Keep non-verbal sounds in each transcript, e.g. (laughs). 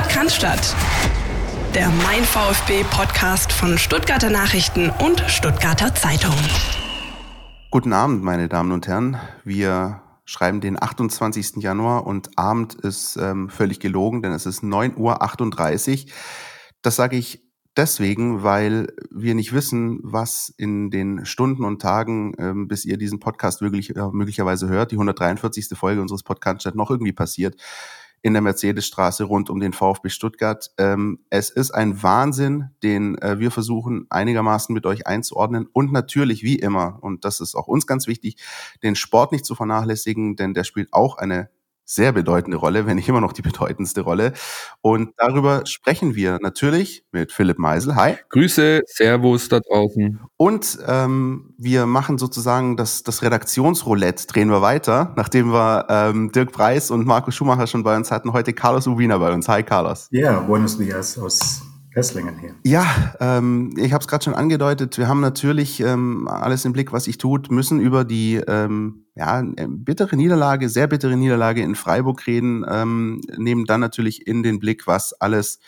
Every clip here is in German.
Podcast der Mein VfB Podcast von Stuttgarter Nachrichten und Stuttgarter Zeitung. Guten Abend, meine Damen und Herren. Wir schreiben den 28. Januar und Abend ist ähm, völlig gelogen, denn es ist 9.38 Uhr. Das sage ich deswegen, weil wir nicht wissen, was in den Stunden und Tagen, ähm, bis ihr diesen Podcast wirklich, äh, möglicherweise hört, die 143. Folge unseres Podcasts noch irgendwie passiert in der Mercedesstraße rund um den VfB Stuttgart. Ähm, es ist ein Wahnsinn, den äh, wir versuchen einigermaßen mit euch einzuordnen und natürlich wie immer, und das ist auch uns ganz wichtig, den Sport nicht zu vernachlässigen, denn der spielt auch eine sehr bedeutende Rolle, wenn nicht immer noch die bedeutendste Rolle. Und darüber sprechen wir natürlich mit Philipp Meisel. Hi. Grüße, Servus da draußen. Und ähm, wir machen sozusagen das, das Redaktionsroulette, drehen wir weiter, nachdem wir ähm, Dirk Preis und Markus Schumacher schon bei uns hatten. Heute Carlos Ubina bei uns. Hi, Carlos. Ja, buenos dias aus Kesslingen hier. Ja, ähm, ich habe es gerade schon angedeutet. Wir haben natürlich ähm, alles im Blick, was sich tut, müssen über die ähm, ja, bittere Niederlage, sehr bittere Niederlage in Freiburg reden, ähm, nehmen dann natürlich in den Blick, was alles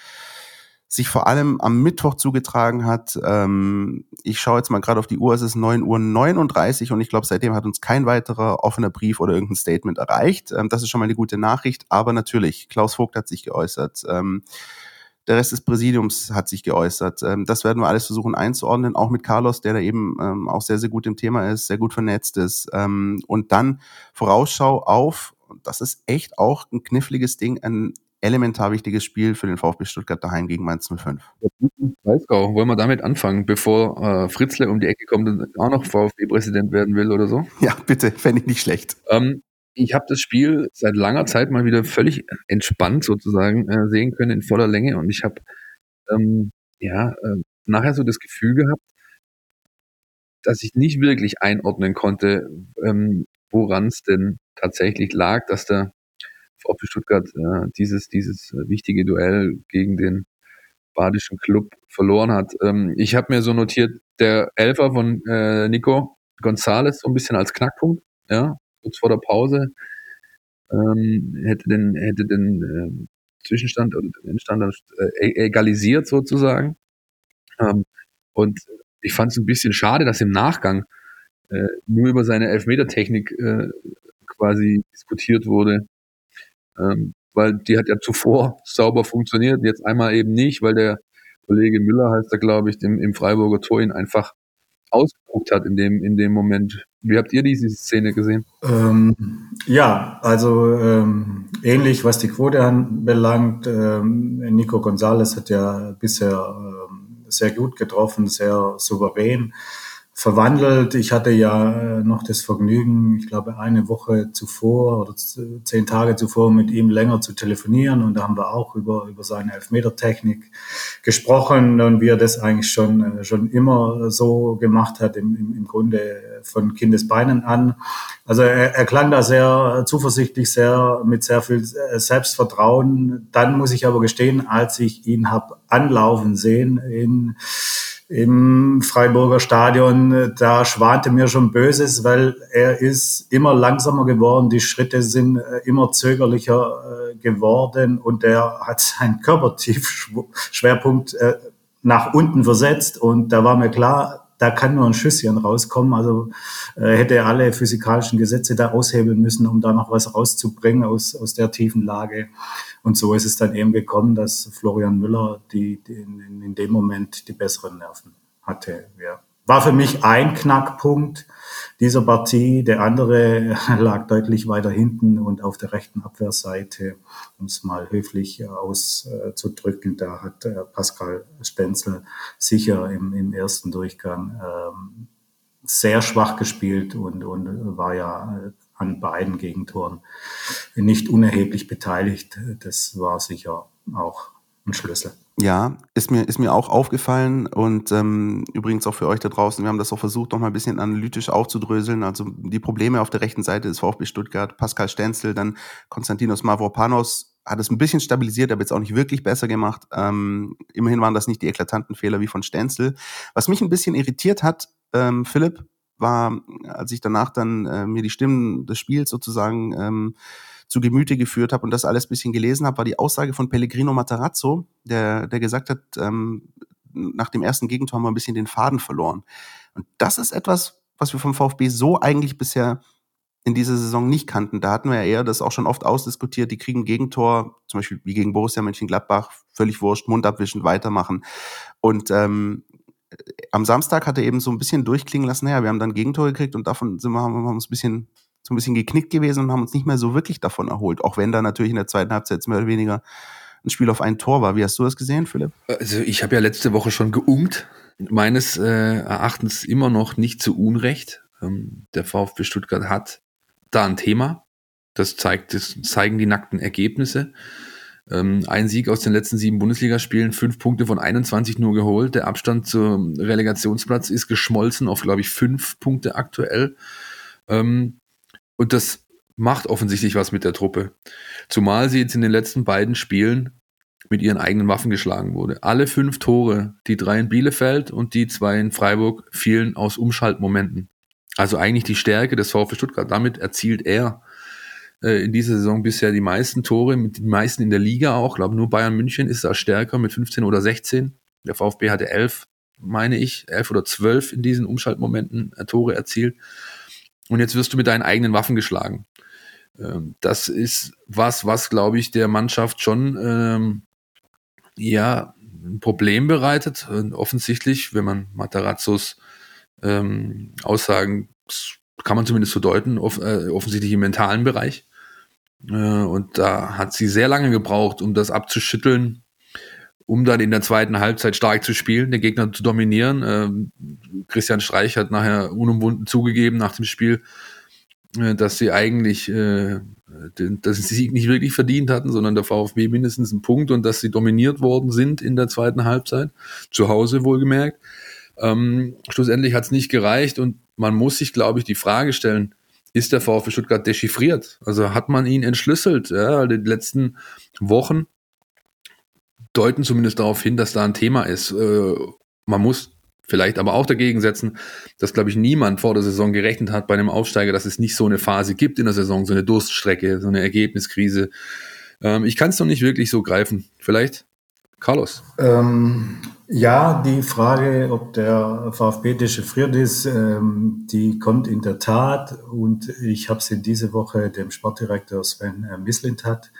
sich vor allem am Mittwoch zugetragen hat. Ähm, ich schaue jetzt mal gerade auf die Uhr, es ist 9.39 Uhr und ich glaube, seitdem hat uns kein weiterer offener Brief oder irgendein Statement erreicht. Ähm, das ist schon mal eine gute Nachricht, aber natürlich, Klaus Vogt hat sich geäußert. Ähm, der Rest des Präsidiums hat sich geäußert. Ähm, das werden wir alles versuchen einzuordnen, auch mit Carlos, der da eben ähm, auch sehr, sehr gut im Thema ist, sehr gut vernetzt ist. Ähm, und dann Vorausschau auf, das ist echt auch ein kniffliges Ding, ein elementar wichtiges Spiel für den VfB Stuttgart daheim gegen Mainz 05. Weißgau, wollen wir damit anfangen, bevor äh, Fritzle um die Ecke kommt und auch noch VfB-Präsident werden will oder so? Ja, bitte, fände ich nicht schlecht. Ähm, ich habe das Spiel seit langer Zeit mal wieder völlig entspannt sozusagen äh, sehen können in voller Länge und ich habe ähm, ja äh, nachher so das Gefühl gehabt, dass ich nicht wirklich einordnen konnte, ähm, woran es denn tatsächlich lag, dass der VfB Stuttgart äh, dieses dieses wichtige Duell gegen den badischen Club verloren hat. Ähm, ich habe mir so notiert, der Elfer von äh, Nico González so ein bisschen als Knackpunkt, ja, kurz vor der Pause, ähm, hätte den, hätte den äh, Zwischenstand oder den Endstand äh, e-, egalisiert sozusagen. Ähm, und ich fand es ein bisschen schade, dass im Nachgang äh, nur über seine Elfmetertechnik äh, quasi diskutiert wurde. Ähm, weil die hat ja zuvor sauber funktioniert, jetzt einmal eben nicht, weil der Kollege Müller heißt er, glaube ich, dem, im Freiburger Tor ihn einfach ausgeguckt hat in dem, in dem Moment. Wie habt ihr diese Szene gesehen? Ähm, ja, also ähm, ähnlich, was die Quote anbelangt. Ähm, Nico Gonzalez hat ja bisher ähm, sehr gut getroffen, sehr souverän verwandelt. Ich hatte ja äh, noch das Vergnügen, ich glaube eine Woche zuvor oder zehn Tage zuvor mit ihm länger zu telefonieren und da haben wir auch über, über seine Elfmetertechnik gesprochen und wie er das eigentlich schon, äh, schon immer so gemacht hat, im, im, im Grunde von Kindesbeinen an. Also er, er klang da sehr zuversichtlich, sehr mit sehr viel äh, Selbstvertrauen. Dann muss ich aber gestehen, als ich ihn habe anlaufen sehen in im Freiburger Stadion, da schwante mir schon Böses, weil er ist immer langsamer geworden, die Schritte sind äh, immer zögerlicher äh, geworden und er hat seinen Körpertiefschwerpunkt äh, nach unten versetzt und da war mir klar, da kann nur ein Schüsschen rauskommen. Also äh, hätte er alle physikalischen Gesetze da aushebeln müssen, um da noch was rauszubringen aus, aus der tiefen Lage. Und so ist es dann eben gekommen, dass Florian Müller die, die in, in, dem Moment die besseren Nerven hatte. Ja. War für mich ein Knackpunkt dieser Partie. Der andere (laughs) lag deutlich weiter hinten und auf der rechten Abwehrseite, um es mal höflich auszudrücken. Da hat äh, Pascal Stenzel sicher im, im ersten Durchgang ähm, sehr schwach gespielt und, und war ja äh, an beiden Gegentoren nicht unerheblich beteiligt. Das war sicher auch ein Schlüssel. Ja, ist mir, ist mir auch aufgefallen und ähm, übrigens auch für euch da draußen, wir haben das auch versucht, noch mal ein bisschen analytisch aufzudröseln. Also die Probleme auf der rechten Seite des VfB Stuttgart, Pascal Stenzel, dann Konstantinos Mavropanos hat es ein bisschen stabilisiert, aber jetzt auch nicht wirklich besser gemacht. Ähm, immerhin waren das nicht die eklatanten Fehler wie von Stenzel. Was mich ein bisschen irritiert hat, ähm, Philipp, war, als ich danach dann äh, mir die Stimmen des Spiels sozusagen ähm, zu Gemüte geführt habe und das alles bisschen gelesen habe, war die Aussage von Pellegrino Matarazzo, der, der gesagt hat, ähm, nach dem ersten Gegentor haben wir ein bisschen den Faden verloren. Und das ist etwas, was wir vom VfB so eigentlich bisher in dieser Saison nicht kannten. Da hatten wir ja eher das auch schon oft ausdiskutiert. Die kriegen Gegentor, zum Beispiel wie gegen Borussia Mönchengladbach, völlig wurscht, Mund abwischen, weitermachen. Und ähm, am Samstag hat er eben so ein bisschen durchklingen lassen, naja, wir haben dann Gegentor gekriegt und davon sind wir, haben wir uns ein bisschen, so ein bisschen geknickt gewesen und haben uns nicht mehr so wirklich davon erholt. Auch wenn da natürlich in der zweiten Halbzeit mehr oder weniger ein Spiel auf ein Tor war. Wie hast du das gesehen, Philipp? Also ich habe ja letzte Woche schon geungt. Meines äh, Erachtens immer noch nicht zu Unrecht. Ähm, der VfB Stuttgart hat da ein Thema. Das zeigt, das zeigen die nackten Ergebnisse. Ähm, ein Sieg aus den letzten sieben Bundesligaspielen, fünf Punkte von 21 nur geholt. Der Abstand zum Relegationsplatz ist geschmolzen auf, glaube ich, fünf Punkte aktuell. Ähm, und das macht offensichtlich was mit der Truppe. Zumal sie jetzt in den letzten beiden Spielen mit ihren eigenen Waffen geschlagen wurde. Alle fünf Tore, die drei in Bielefeld und die zwei in Freiburg, fielen aus Umschaltmomenten. Also eigentlich die Stärke des VfB Stuttgart. Damit erzielt er äh, in dieser Saison bisher die meisten Tore, mit den meisten in der Liga auch. Ich glaube, nur Bayern München ist da stärker mit 15 oder 16. Der VfB hatte 11, meine ich, 11 oder 12 in diesen Umschaltmomenten äh, Tore erzielt. Und jetzt wirst du mit deinen eigenen Waffen geschlagen. Ähm, das ist was, was, glaube ich, der Mannschaft schon ähm, ja, ein Problem bereitet. Und offensichtlich, wenn man Matarazzos ähm, Aussagen kann man zumindest so deuten, off äh, offensichtlich im mentalen Bereich. Äh, und da hat sie sehr lange gebraucht, um das abzuschütteln, um dann in der zweiten Halbzeit stark zu spielen, den Gegner zu dominieren. Ähm, Christian Streich hat nachher unumwunden zugegeben nach dem Spiel, äh, dass sie eigentlich äh, den, dass sie Sieg nicht wirklich verdient hatten, sondern der VfB mindestens einen Punkt und dass sie dominiert worden sind in der zweiten Halbzeit, zu Hause wohlgemerkt. Ähm, schlussendlich hat es nicht gereicht und man muss sich, glaube ich, die Frage stellen, ist der VfB Stuttgart dechiffriert? Also hat man ihn entschlüsselt? Ja, die letzten Wochen deuten zumindest darauf hin, dass da ein Thema ist. Äh, man muss vielleicht aber auch dagegen setzen, dass, glaube ich, niemand vor der Saison gerechnet hat bei einem Aufsteiger, dass es nicht so eine Phase gibt in der Saison, so eine Durststrecke, so eine Ergebniskrise. Ähm, ich kann es noch nicht wirklich so greifen. Vielleicht Carlos. Ähm, ja, die Frage, ob der VfB dechiffriert ist, ähm, die kommt in der Tat und ich habe sie diese Woche dem Sportdirektor Sven äh, Mislintat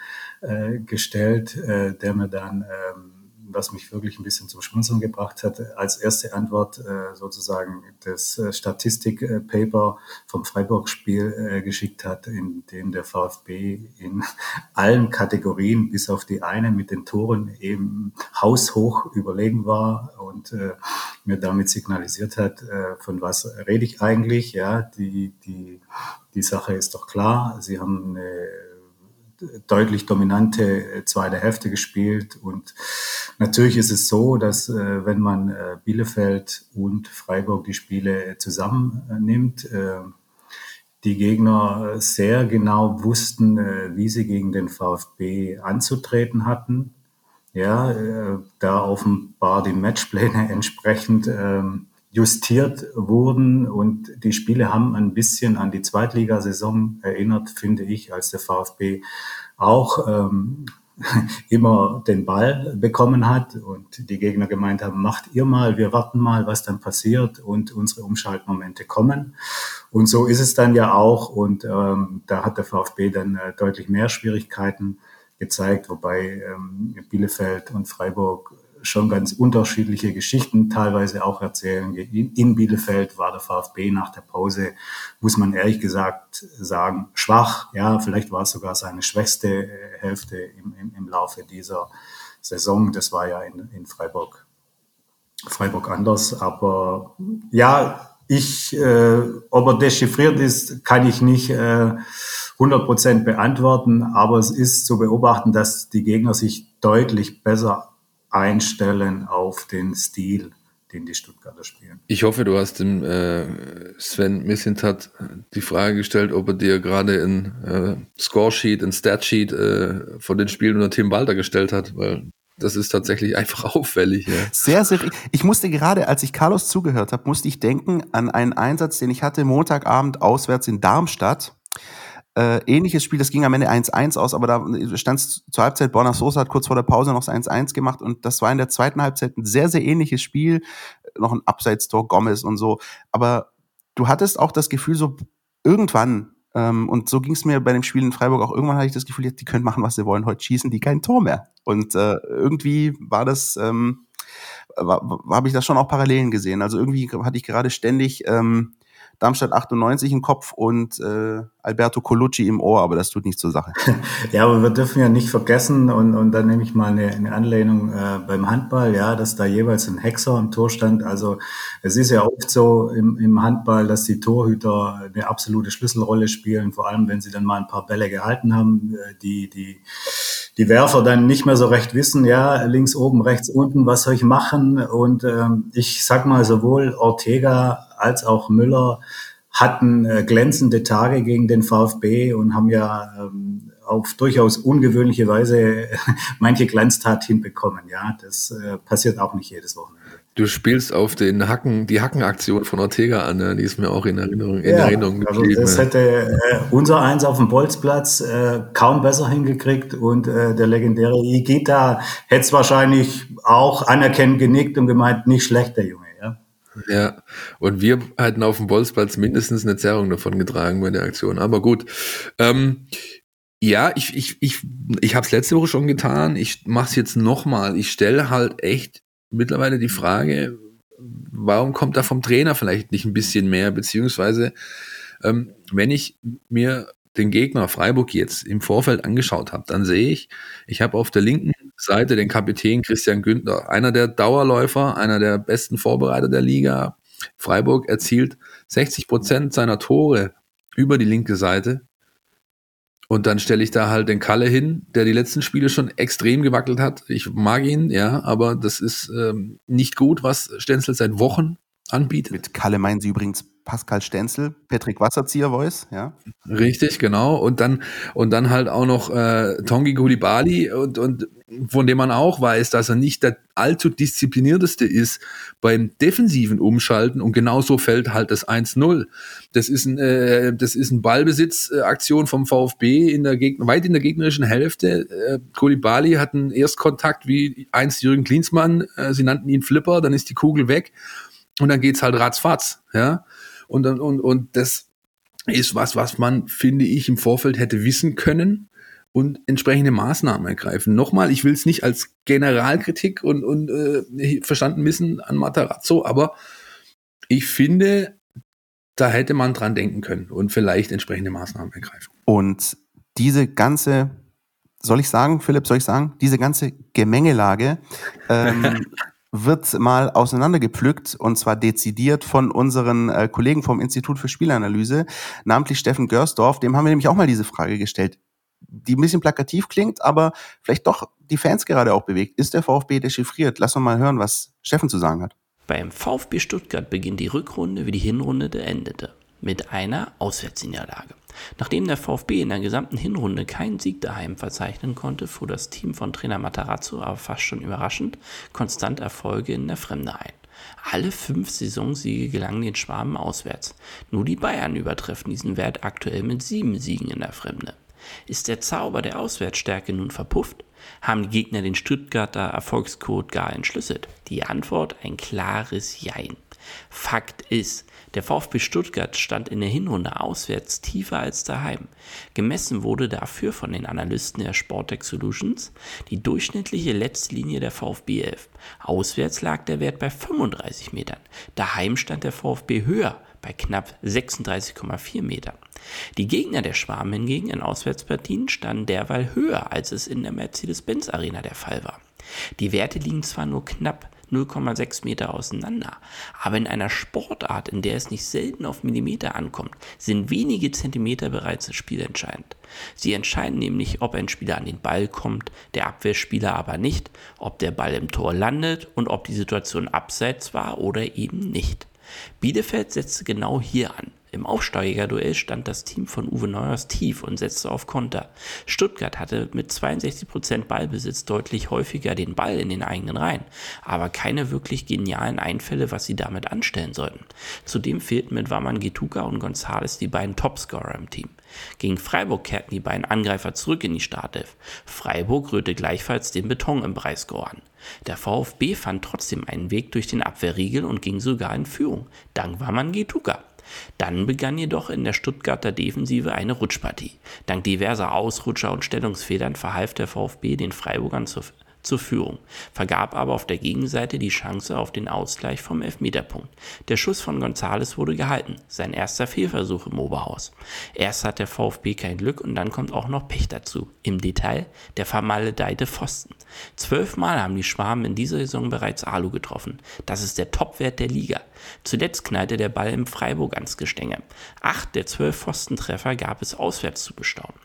äh, gestellt, äh, der mir dann ähm, was mich wirklich ein bisschen zum Schmunzeln gebracht hat, als erste Antwort äh, sozusagen das äh, Statistikpaper vom Freiburg-Spiel äh, geschickt hat, in dem der VfB in (laughs) allen Kategorien, bis auf die eine mit den Toren eben haushoch überlegen war und mir damit signalisiert hat, von was rede ich eigentlich. Ja, die, die, die Sache ist doch klar. Sie haben eine deutlich dominante äh, zweite Hälfte gespielt. Und natürlich ist es so, dass äh, wenn man äh, Bielefeld und Freiburg die Spiele zusammennimmt, die Gegner sehr genau wussten, wie sie gegen den VfB anzutreten hatten. Ja, da offenbar die Matchpläne (laughs) entsprechend ähm, justiert wurden und die Spiele haben ein bisschen an die Zweitligasaison erinnert, finde ich, als der VfB auch ähm, (laughs) immer den Ball bekommen hat und die Gegner gemeint haben, macht ihr mal, wir warten mal, was dann passiert und unsere Umschaltmomente kommen. Und so ist es dann ja auch und ähm, da hat der VfB dann äh, deutlich mehr Schwierigkeiten gezeigt, wobei ähm, Bielefeld und Freiburg schon ganz unterschiedliche Geschichten teilweise auch erzählen. In Bielefeld war der VfB nach der Pause, muss man ehrlich gesagt sagen, schwach. Ja, vielleicht war es sogar seine schwächste äh, Hälfte im, im, im Laufe dieser Saison. Das war ja in, in Freiburg, Freiburg anders. Aber ja, ich, äh, ob er dechiffriert ist, kann ich nicht äh, 100 beantworten. Aber es ist zu beobachten, dass die Gegner sich deutlich besser einstellen auf den Stil, den die Stuttgarter spielen. Ich hoffe, du hast dem äh, Sven Missintat die Frage gestellt, ob er dir gerade ein äh, Scoresheet, ein Statsheet äh, von den Spielen unter Tim Walter gestellt hat, weil das ist tatsächlich (laughs) einfach auffällig. Ja. Sehr, sehr. Ich musste gerade, als ich Carlos zugehört habe, musste ich denken an einen Einsatz, den ich hatte Montagabend auswärts in Darmstadt Äh, ähnliches Spiel, das ging am Ende 1-1 aus, aber da stand es zur Halbzeit, Borna Sosa hat kurz vor der Pause noch das 1-1 gemacht und das war in der zweiten Halbzeit ein sehr, sehr ähnliches Spiel. Noch ein Abseitstor, Gomez und so. Aber du hattest auch das Gefühl, so irgendwann, ähm, und so ging es mir bei dem Spiel in Freiburg auch, irgendwann hatte ich das Gefühl, die können machen, was sie wollen, heute schießen die kein Tor mehr. Und äh, irgendwie war das, ähm, habe ich das schon auch Parallelen gesehen. Also irgendwie hatte ich gerade ständig ähm, Darmstadt 98 im Kopf und äh, Alberto Colucci im Ohr, aber das tut nichts zur Sache. (laughs) Ja, aber wir dürfen ja nicht vergessen, und, und dann nehme ich mal eine, eine Anlehnung äh, beim Handball, ja, dass da jeweils ein Hexer im Tor stand. Also es ist ja oft so im, im Handball, dass die Torhüter eine absolute Schlüsselrolle spielen, vor allem wenn sie dann mal ein paar Bälle gehalten haben, äh, die, die die Werfer dann nicht mehr so recht wissen, ja, links oben, rechts unten, was soll ich machen? Und ähm, ich sag mal, sowohl Ortega als auch Müller hatten äh, glänzende Tage gegen den VfB und haben ja ähm, auf durchaus ungewöhnliche Weise (laughs) manche Glanztat hinbekommen. Ja, das äh, passiert auch nicht jedes Wochenende. Du spielst auf den Hacken, die Hackenaktion von Ortega an, ne? die ist mir auch in Erinnerung, in ja, Erinnerung also geblieben. Also das hätte äh, unser Eins auf dem Bolzplatz äh, kaum besser hingekriegt und äh, der legendäre Igita hätte es wahrscheinlich auch anerkennend genickt und gemeint, nicht schlecht, der Junge. Ja, ja. und wir hatten auf dem Bolzplatz mindestens eine Zerrung davon getragen bei der Aktion. Aber gut. Ähm, ja, ich, ich, ich, ich habe es letzte Woche schon getan. Ich mache es jetzt nochmal. Ich stelle halt echt mittlerweile die Frage, warum kommt da vom Trainer vielleicht nicht ein bisschen mehr? Beziehungsweise, ähm, wenn ich mir den Gegner Freiburg jetzt im Vorfeld angeschaut habe, dann sehe ich, ich habe auf der linken Seite den Kapitän Christian Günther, einer der Dauerläufer, einer der besten Vorbereiter der Liga. Freiburg erzielt 60 Prozent seiner Tore über die linke Seite. Und dann stelle ich da halt den Kalle hin, der die letzten Spiele schon extrem gewackelt hat. Ich mag ihn, ja, aber das ist ähm, nicht gut, was Stenzel seit Wochen anbietet. Mit Kalle meinen Sie übrigens Pascal Stenzel, Patrick Wasserzieher Voice, ja. Richtig, genau. Und dann, und dann halt auch noch äh, Tongi Gulibali und, und von dem man auch weiß, dass er nicht der allzu disziplinierteste ist beim defensiven Umschalten und genauso fällt halt das 1-0. Das ist ein, äh, das ist ein Ballbesitzaktion vom VfB in der Gegner, weit in der gegnerischen Hälfte. Äh, Kolibali hat einen Erstkontakt wie einst Jürgen Klinsmann, äh, sie nannten ihn Flipper, dann ist die Kugel weg und dann geht's halt ratzfatz, ja. Und, und, und das ist was, was man, finde ich, im Vorfeld hätte wissen können und entsprechende Maßnahmen ergreifen. Nochmal, ich will es nicht als Generalkritik und, und äh, verstanden wissen an Matarazzo, aber ich finde, da hätte man dran denken können und vielleicht entsprechende Maßnahmen ergreifen. Und diese ganze, soll ich sagen, Philipp, soll ich sagen, diese ganze Gemengelage ähm, (laughs) wird mal auseinandergepflückt und zwar dezidiert von unseren äh, Kollegen vom Institut für Spielanalyse, namentlich Steffen Görsdorf. Dem haben wir nämlich auch mal diese Frage gestellt die ein bisschen plakativ klingt, aber vielleicht doch die Fans gerade auch bewegt. Ist der VfB dechiffriert? Lass uns mal hören, was Steffen zu sagen hat. Beim VfB Stuttgart beginnt die Rückrunde, wie die Hinrunde endete, mit einer Auswärtsniederlage. Nachdem der VfB in der gesamten Hinrunde keinen Sieg daheim verzeichnen konnte, fuhr das Team von Trainer Matarazzo aber fast schon überraschend konstant Erfolge in der Fremde ein. Alle fünf Saisonsiege gelangen den Schwaben auswärts. Nur die Bayern übertreffen diesen Wert aktuell mit sieben Siegen in der Fremde. Ist der Zauber der Auswärtsstärke nun verpufft? Haben die Gegner den Stuttgarter Erfolgscode gar entschlüsselt? Die Antwort ein klares Jein. Fakt ist, der VfB Stuttgart stand in der Hinrunde auswärts tiefer als daheim. Gemessen wurde dafür von den Analysten der Sportec Solutions die durchschnittliche letzte Linie der VfB 11. Auswärts lag der Wert bei 35 Metern. Daheim stand der VfB höher bei knapp 36,4 Metern. Die Gegner der Schwarm hingegen in Auswärtspartien standen derweil höher, als es in der Mercedes-Benz Arena der Fall war. Die Werte liegen zwar nur knapp 0,6 Meter auseinander, aber in einer Sportart, in der es nicht selten auf Millimeter ankommt, sind wenige Zentimeter bereits spielentscheidend. Sie entscheiden nämlich, ob ein Spieler an den Ball kommt, der Abwehrspieler aber nicht, ob der Ball im Tor landet und ob die Situation abseits war oder eben nicht. Bielefeld setzte genau hier an. Im Aufsteigerduell stand das Team von Uwe Neuers tief und setzte auf Konter. Stuttgart hatte mit 62% Ballbesitz deutlich häufiger den Ball in den eigenen Reihen, aber keine wirklich genialen Einfälle, was sie damit anstellen sollten. Zudem fehlten mit Waman Getuka und Gonzales die beiden Topscorer im Team. Gegen Freiburg kehrten die beiden Angreifer zurück in die Startelf. Freiburg rührte gleichfalls den Beton im Breisgau an. Der VfB fand trotzdem einen Weg durch den Abwehrriegel und ging sogar in Führung. Dank Waman Getuka. Dann begann jedoch in der Stuttgarter Defensive eine Rutschpartie. Dank diverser Ausrutscher und Stellungsfedern verhalf der VfB den Freiburgern zur, zur Führung, vergab aber auf der Gegenseite die Chance auf den Ausgleich vom Elfmeterpunkt. Der Schuss von Gonzales wurde gehalten, sein erster Fehlversuch im Oberhaus. Erst hat der VfB kein Glück und dann kommt auch noch Pech dazu. Im Detail der vermaledeite Pfosten. Zwölfmal haben die Schwaben in dieser Saison bereits Alu getroffen. Das ist der Topwert der Liga. Zuletzt knallte der Ball im Freiburg ans Gestänge. Acht der zwölf Pfostentreffer gab es auswärts zu bestaunen.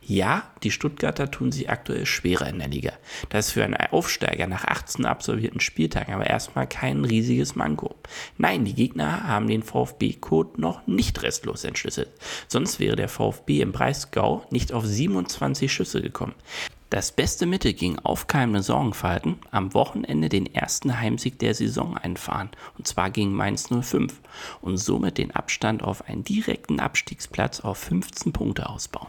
Ja, die Stuttgarter tun sich aktuell schwerer in der Liga. Das ist für einen Aufsteiger nach 18 absolvierten Spieltagen aber erstmal kein riesiges Manko. Nein, die Gegner haben den VfB-Code noch nicht restlos entschlüsselt. Sonst wäre der VfB im Breisgau nicht auf 27 Schüsse gekommen. Das beste Mittel gegen aufkeimende Sorgenfalten, am Wochenende den ersten Heimsieg der Saison einfahren, und zwar gegen Mainz 05, und somit den Abstand auf einen direkten Abstiegsplatz auf 15 Punkte ausbauen.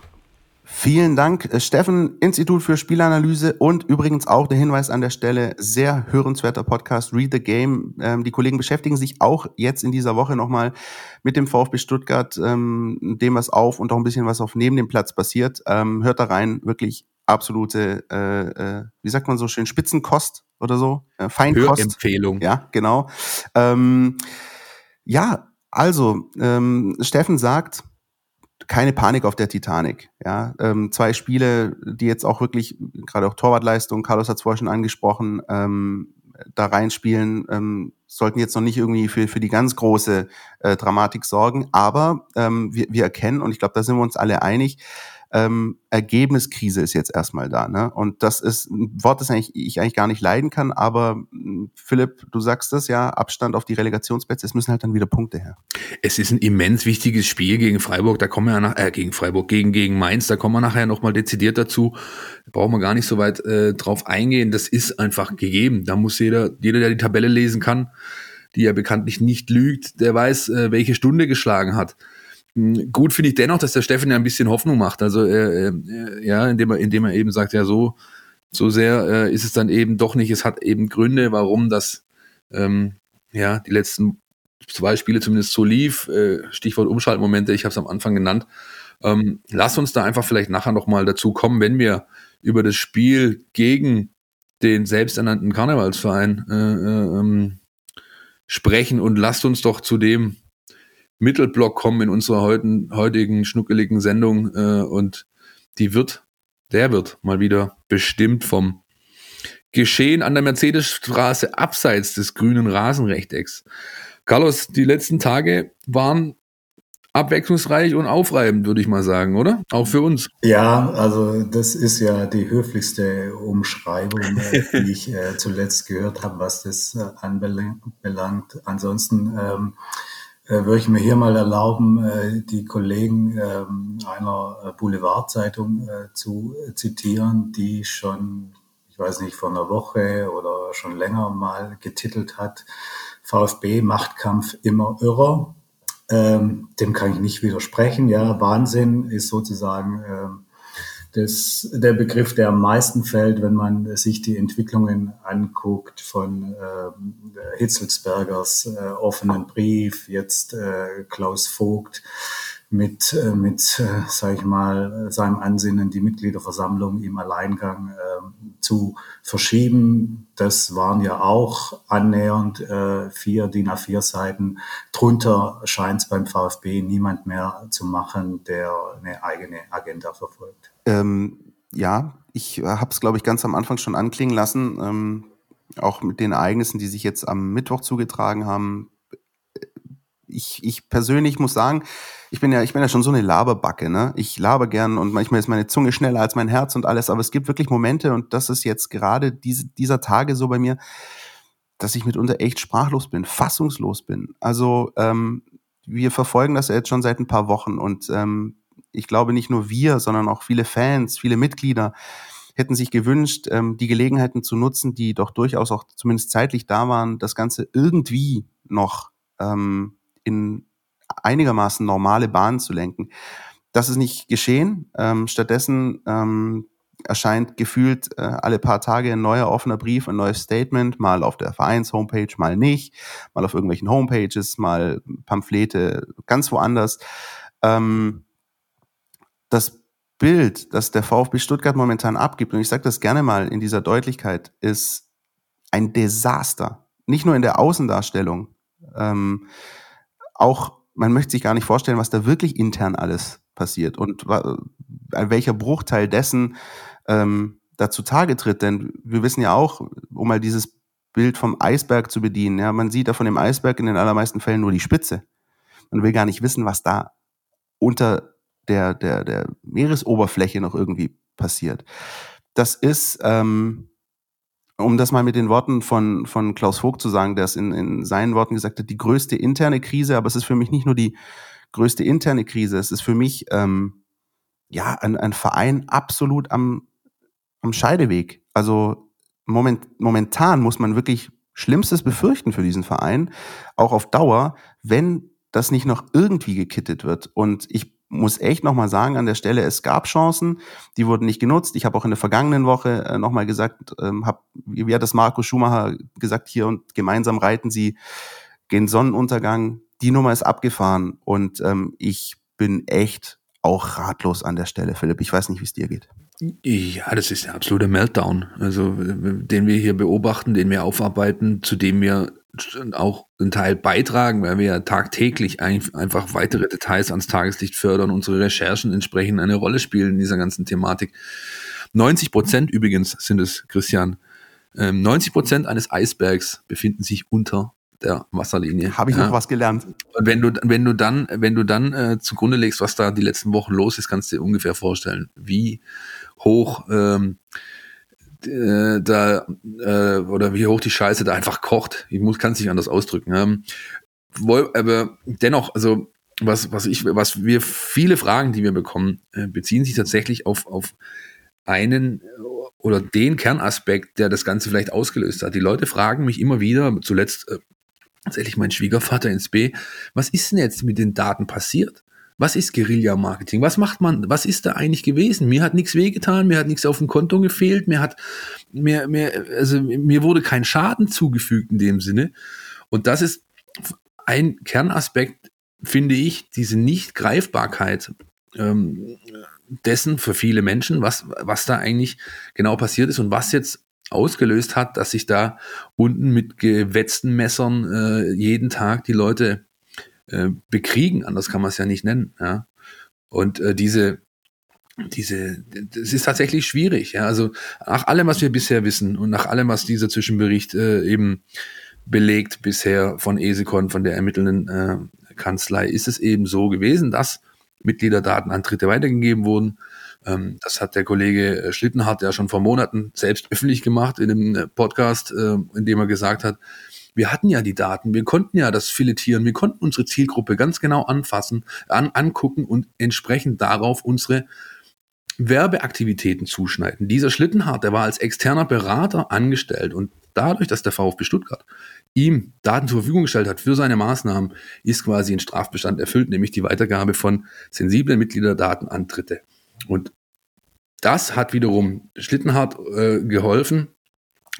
Vielen Dank, äh, Steffen, Institut für Spielanalyse und übrigens auch der Hinweis an der Stelle, sehr hörenswerter Podcast, Read the Game. Ähm, die Kollegen beschäftigen sich auch jetzt in dieser Woche nochmal mit dem VfB Stuttgart, ähm, dem was auf und auch ein bisschen was auf neben dem Platz passiert. Ähm, hört da rein, wirklich absolute, äh, äh, wie sagt man so schön, Spitzenkost oder so, äh, Feinkost. Empfehlung. Ja, genau. Ähm, ja, also, ähm, Steffen sagt, keine Panik auf der Titanic. Ja, ähm, zwei Spiele, die jetzt auch wirklich, gerade auch Torwartleistung, Carlos hat es vorher schon angesprochen, ähm, da reinspielen, ähm, sollten jetzt noch nicht irgendwie für, für die ganz große äh, Dramatik sorgen. Aber ähm, wir, wir erkennen, und ich glaube, da sind wir uns alle einig, ähm, Ergebniskrise ist jetzt erstmal da. Ne? Und das ist ein Wort, das eigentlich, ich eigentlich gar nicht leiden kann, aber hm, Philipp, du sagst das ja, Abstand auf die Relegationsplätze, es müssen halt dann wieder Punkte her. Es ist ein immens wichtiges Spiel gegen Freiburg, da kommen wir ja nach, äh, gegen Freiburg, gegen, gegen Mainz, da kommen wir nachher nochmal dezidiert dazu. Da brauchen wir gar nicht so weit äh, drauf eingehen. Das ist einfach gegeben. Da muss jeder, jeder, der die Tabelle lesen kann, die ja bekanntlich nicht lügt, der weiß, äh, welche Stunde geschlagen hat. Hm, gut finde ich dennoch, dass der Steffen ja ein bisschen Hoffnung macht. Also äh, äh, ja, indem er, indem er eben sagt, ja, so, so sehr äh, ist es dann eben doch nicht. Es hat eben Gründe, warum das ähm, ja die letzten zwei Spiele zumindest so lief. Äh, Stichwort Umschaltmomente, ich habe es am Anfang genannt. Ähm, lass uns da einfach vielleicht nachher nochmal dazu kommen, wenn wir über das Spiel gegen den selbsternannten Karnevalsverein äh, äh, ähm, sprechen und lasst uns doch zu dem Mittelblock kommen in unserer heutigen, heutigen schnuckeligen Sendung äh, und die wird, der wird mal wieder bestimmt vom Geschehen an der Mercedesstraße abseits des grünen Rasenrechtecks. Carlos, die letzten Tage waren abwechslungsreich und aufreibend, würde ich mal sagen, oder? Auch für uns. Ja, also das ist ja die höflichste Umschreibung, äh, die ich äh, zuletzt gehört habe, was das äh, anbelangt. Ansonsten ähm, äh, würde ich mir hier mal erlauben, äh, die Kollegen ähm, einer äh, Boulevardzeitung zu zitieren, die schon, ich weiß nicht, vor einer Woche oder schon länger mal getitelt hat, VfB Machtkampf immer irrer. Ähm, dem kann ich nicht widersprechen. Ja, Wahnsinn ist sozusagen ähm, das, der Begriff, der am meisten fällt, wenn man sich die Entwicklungen anguckt von äh, Hitzelsbergers äh, offenen Brief, jetzt äh, Klaus Vogt mit, äh, mit äh, sage ich mal, seinem Ansinnen, die Mitgliederversammlung im Alleingang äh, zu verschieben. Das waren ja auch annähernd äh, vier DIN A4 Seiten. Drunter scheint es beim VfB niemand mehr zu machen, der eine eigene Agenda verfolgt. Ähm, ja, ich äh, habe es, glaube ich, ganz am Anfang schon anklingen lassen. Ähm, auch mit den Ereignissen, die sich jetzt am Mittwoch zugetragen haben. Ich, ich persönlich muss sagen, ich bin ja, ich bin ja schon so eine Laberbacke, ne? Ich laber gern und manchmal ist meine Zunge schneller als mein Herz und alles, aber es gibt wirklich Momente und das ist jetzt gerade diese, dieser Tage so bei mir, dass ich mitunter echt sprachlos bin, fassungslos bin. Also ähm, wir verfolgen das ja jetzt schon seit ein paar Wochen und ähm, ich glaube nicht nur wir, sondern auch viele Fans, viele Mitglieder hätten sich gewünscht, ähm, die Gelegenheiten zu nutzen, die doch durchaus auch zumindest zeitlich da waren, das Ganze irgendwie noch ähm, in einigermaßen normale Bahnen zu lenken. Das ist nicht geschehen. Ähm, stattdessen ähm, erscheint gefühlt äh, alle paar Tage ein neuer offener Brief, ein neues Statement, mal auf der Vereins-Homepage, mal nicht, mal auf irgendwelchen Homepages, mal Pamphlete ganz woanders. Ähm, das Bild, das der VfB Stuttgart momentan abgibt, und ich sage das gerne mal in dieser Deutlichkeit, ist ein Desaster. Nicht nur in der Außendarstellung, ähm, auch man möchte sich gar nicht vorstellen, was da wirklich intern alles passiert und welcher Bruchteil dessen ähm, dazu Tage tritt. Denn wir wissen ja auch, um mal dieses Bild vom Eisberg zu bedienen, ja, man sieht da von dem Eisberg in den allermeisten Fällen nur die Spitze. Man will gar nicht wissen, was da unter der, der, der Meeresoberfläche noch irgendwie passiert. Das ist, ähm, um das mal mit den Worten von, von Klaus Vogt zu sagen, der es in, in seinen Worten gesagt hat, die größte interne Krise, aber es ist für mich nicht nur die größte interne Krise, es ist für mich ähm, ja ein, ein Verein absolut am, am Scheideweg. Also moment, momentan muss man wirklich Schlimmstes befürchten für diesen Verein, auch auf Dauer, wenn das nicht noch irgendwie gekittet wird. Und ich muss echt nochmal sagen an der Stelle, es gab Chancen, die wurden nicht genutzt. Ich habe auch in der vergangenen Woche äh, nochmal gesagt, ähm, hab, wie hat das Marco Schumacher gesagt hier und gemeinsam reiten sie gen Sonnenuntergang. Die Nummer ist abgefahren und ähm, ich bin echt auch ratlos an der Stelle, Philipp. Ich weiß nicht, wie es dir geht. Ja, das ist ein absoluter Meltdown, also den wir hier beobachten, den wir aufarbeiten, zu dem wir auch einen Teil beitragen, weil wir ja tagtäglich einfach weitere Details ans Tageslicht fördern, unsere Recherchen entsprechend eine Rolle spielen in dieser ganzen Thematik. 90 Prozent übrigens sind es, Christian, 90 ähm, Prozent eines Eisbergs befinden sich unter der Wasserlinie. Habe ich ja. noch was gelernt. Und wenn du, wenn du dann, wenn du dann äh, zugrunde legst, was da die letzten Wochen los ist, kannst du dir ungefähr vorstellen, wie hoch ähm, äh, da äh, oder wie hoch die Scheiße da einfach kocht. Ich muss kann es nicht anders ausdrücken. Ähm, aber dennoch, also was was ich was wir viele Fragen, die wir bekommen, äh, beziehen sich tatsächlich auf auf einen oder den Kernaspekt, der das Ganze vielleicht ausgelöst hat. Die Leute fragen mich immer wieder, zuletzt äh, tatsächlich mein Schwiegervater ins B, was ist denn jetzt mit den Daten passiert? Was ist Guerilla-Marketing? Was macht man? Was ist da eigentlich gewesen? Mir hat nichts wehgetan, mir hat nichts auf dem Konto gefehlt, mir hat, mir, mir, also mir wurde kein Schaden zugefügt in dem Sinne. Und das ist ein Kernaspekt, finde ich, diese Nicht-Greifbarkeit ähm, dessen für viele Menschen, was, was da eigentlich genau passiert ist und was jetzt ausgelöst hat, dass sich da unten mit gewetzten Messern äh, jeden Tag die Leute äh, bekriegen, anders kann man es ja nicht nennen. Ja? Und äh, diese, diese, das ist tatsächlich schwierig. Ja? Also nach allem, was wir bisher wissen und nach allem, was dieser Zwischenbericht äh, eben belegt bisher von ESECON, von der ermittelnden äh, Kanzlei, ist es eben so gewesen, dass Mitgliederdaten an Dritte weitergegeben wurden. Ähm, das hat der Kollege äh, Schlittenhardt ja schon vor Monaten selbst (laughs) öffentlich gemacht in einem äh, Podcast, äh, in dem er gesagt hat, wir hatten ja die Daten, wir konnten ja das filetieren, wir konnten unsere Zielgruppe ganz genau anfassen, an, angucken und entsprechend darauf unsere Werbeaktivitäten zuschneiden. Dieser Schlittenhardt, der war als externer Berater angestellt und dadurch, dass der VfB Stuttgart ihm Daten zur Verfügung gestellt hat für seine Maßnahmen, ist quasi ein Strafbestand erfüllt, nämlich die Weitergabe von sensiblen Mitgliederdaten an Dritte. Und das hat wiederum Schlittenhardt äh, geholfen,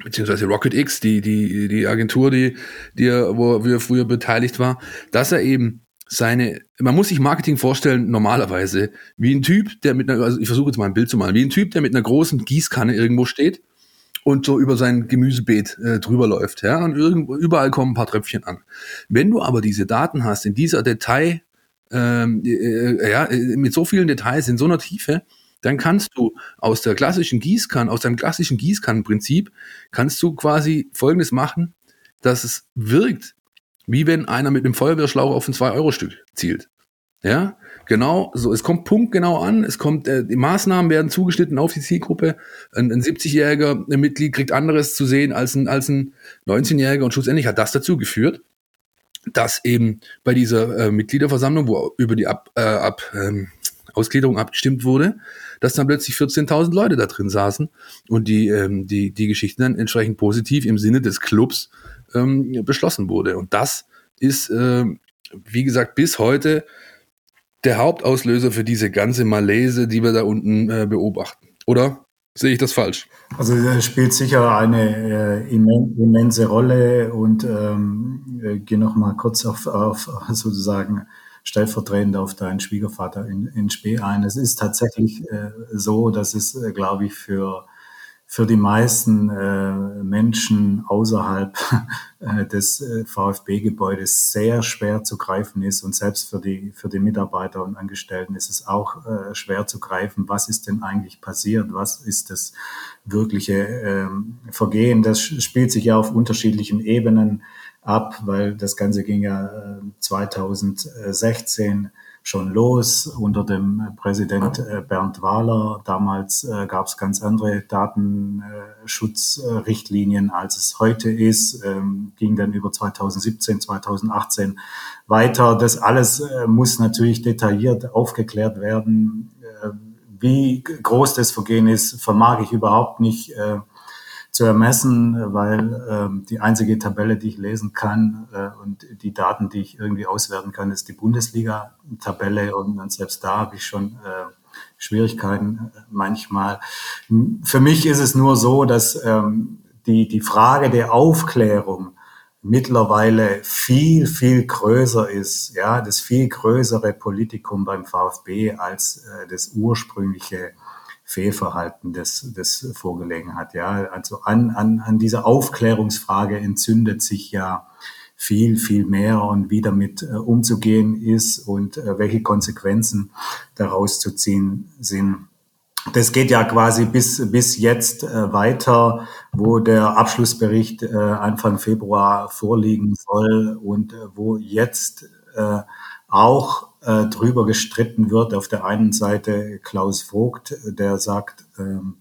beziehungsweise Rocket X, die, die, die Agentur, die, die er, wo er früher beteiligt war, dass er eben seine, man muss sich Marketing vorstellen, normalerweise, wie ein Typ, der mit einer, also ich versuche jetzt mal ein Bild zu malen, wie ein Typ, der mit einer großen Gießkanne irgendwo steht und so über sein Gemüsebeet äh, drüber läuft, ja, und irgendwo, überall kommen ein paar Tröpfchen an. Wenn du aber diese Daten hast, in dieser Detail, ähm, äh, äh ja, mit so vielen Details, in so einer Tiefe, dann kannst du aus der klassischen Gießkanne, aus deinem klassischen Gießkannenprinzip, kannst du quasi Folgendes machen, dass es wirkt, wie wenn einer mit einem Feuerwehrschlauch auf ein 2-Euro-Stück zielt. Ja, genau, so, es kommt punktgenau an, es kommt, äh, die Maßnahmen werden zugeschnitten auf die Zielgruppe. Ein, ein 70-jähriger Mitglied kriegt anderes zu sehen als ein, als ein 19-jähriger und schlussendlich hat das dazu geführt, dass eben bei dieser äh, Mitgliederversammlung, wo über die Ab, äh, Ab, ähm, Ausgliederung abgestimmt wurde, dass dann plötzlich 14.000 Leute da drin saßen und die, ähm, die, die Geschichte dann entsprechend positiv im Sinne des Clubs ähm, beschlossen wurde. Und das ist, äh, wie gesagt, bis heute der Hauptauslöser für diese ganze Malaise, die wir da unten äh, beobachten. Oder sehe ich das falsch? Also das spielt sicher eine äh, immense Rolle und ähm, äh, gehe noch mal kurz auf, auf sozusagen stellvertretend auf deinen Schwiegervater in, in Spee ein. Es ist tatsächlich äh, so, dass es, äh, glaube ich, für für die meisten äh, Menschen außerhalb (laughs) äh, des äh, VfB-Gebäudes sehr schwer zu greifen ist und selbst für die, für die Mitarbeiter und Angestellten ist es auch äh, schwer zu greifen, was ist denn eigentlich passiert, was ist das wirkliche ähm, Vergehen. Das spielt sich ja auf unterschiedlichen Ebenen ab, weil das Ganze ging ja 2016 äh, schon los unter dem Präsident äh, Bernd Wahler. Damals äh, gab es ganz andere Datenschutzrichtlinien, als es heute ist. Ähm, ging dann über 2017, 2018 weiter. Das alles äh, muss natürlich detailliert aufgeklärt werden. Wie groß das Vergehen ist, vermag ich überhaupt nicht zu ermessen, weil ähm, die einzige Tabelle, die ich lesen kann äh, und die Daten, die ich irgendwie auswerten kann, ist die Bundesliga-Tabelle und selbst da habe ich schon äh, Schwierigkeiten äh, manchmal. Für mich ist es nur so, dass ähm, die, die Frage der Aufklärung mittlerweile viel, viel größer ist, ja, das viel größere Politikum beim VfB als äh, das ursprüngliche Fehlverhalten, das, das vorgelegen hat. Ja, also an, an, an dieser Aufklärungsfrage entzündet sich ja viel, viel mehr und wie damit äh, umzugehen ist und äh, welche Konsequenzen daraus zu ziehen sind. Das geht ja quasi bis, bis jetzt äh, weiter, wo der Abschlussbericht äh, Anfang Februar vorliegen soll und äh, wo jetzt äh, auch äh, drüber gestritten wird. Auf der einen Seite Klaus Vogt, der sagt, ähm,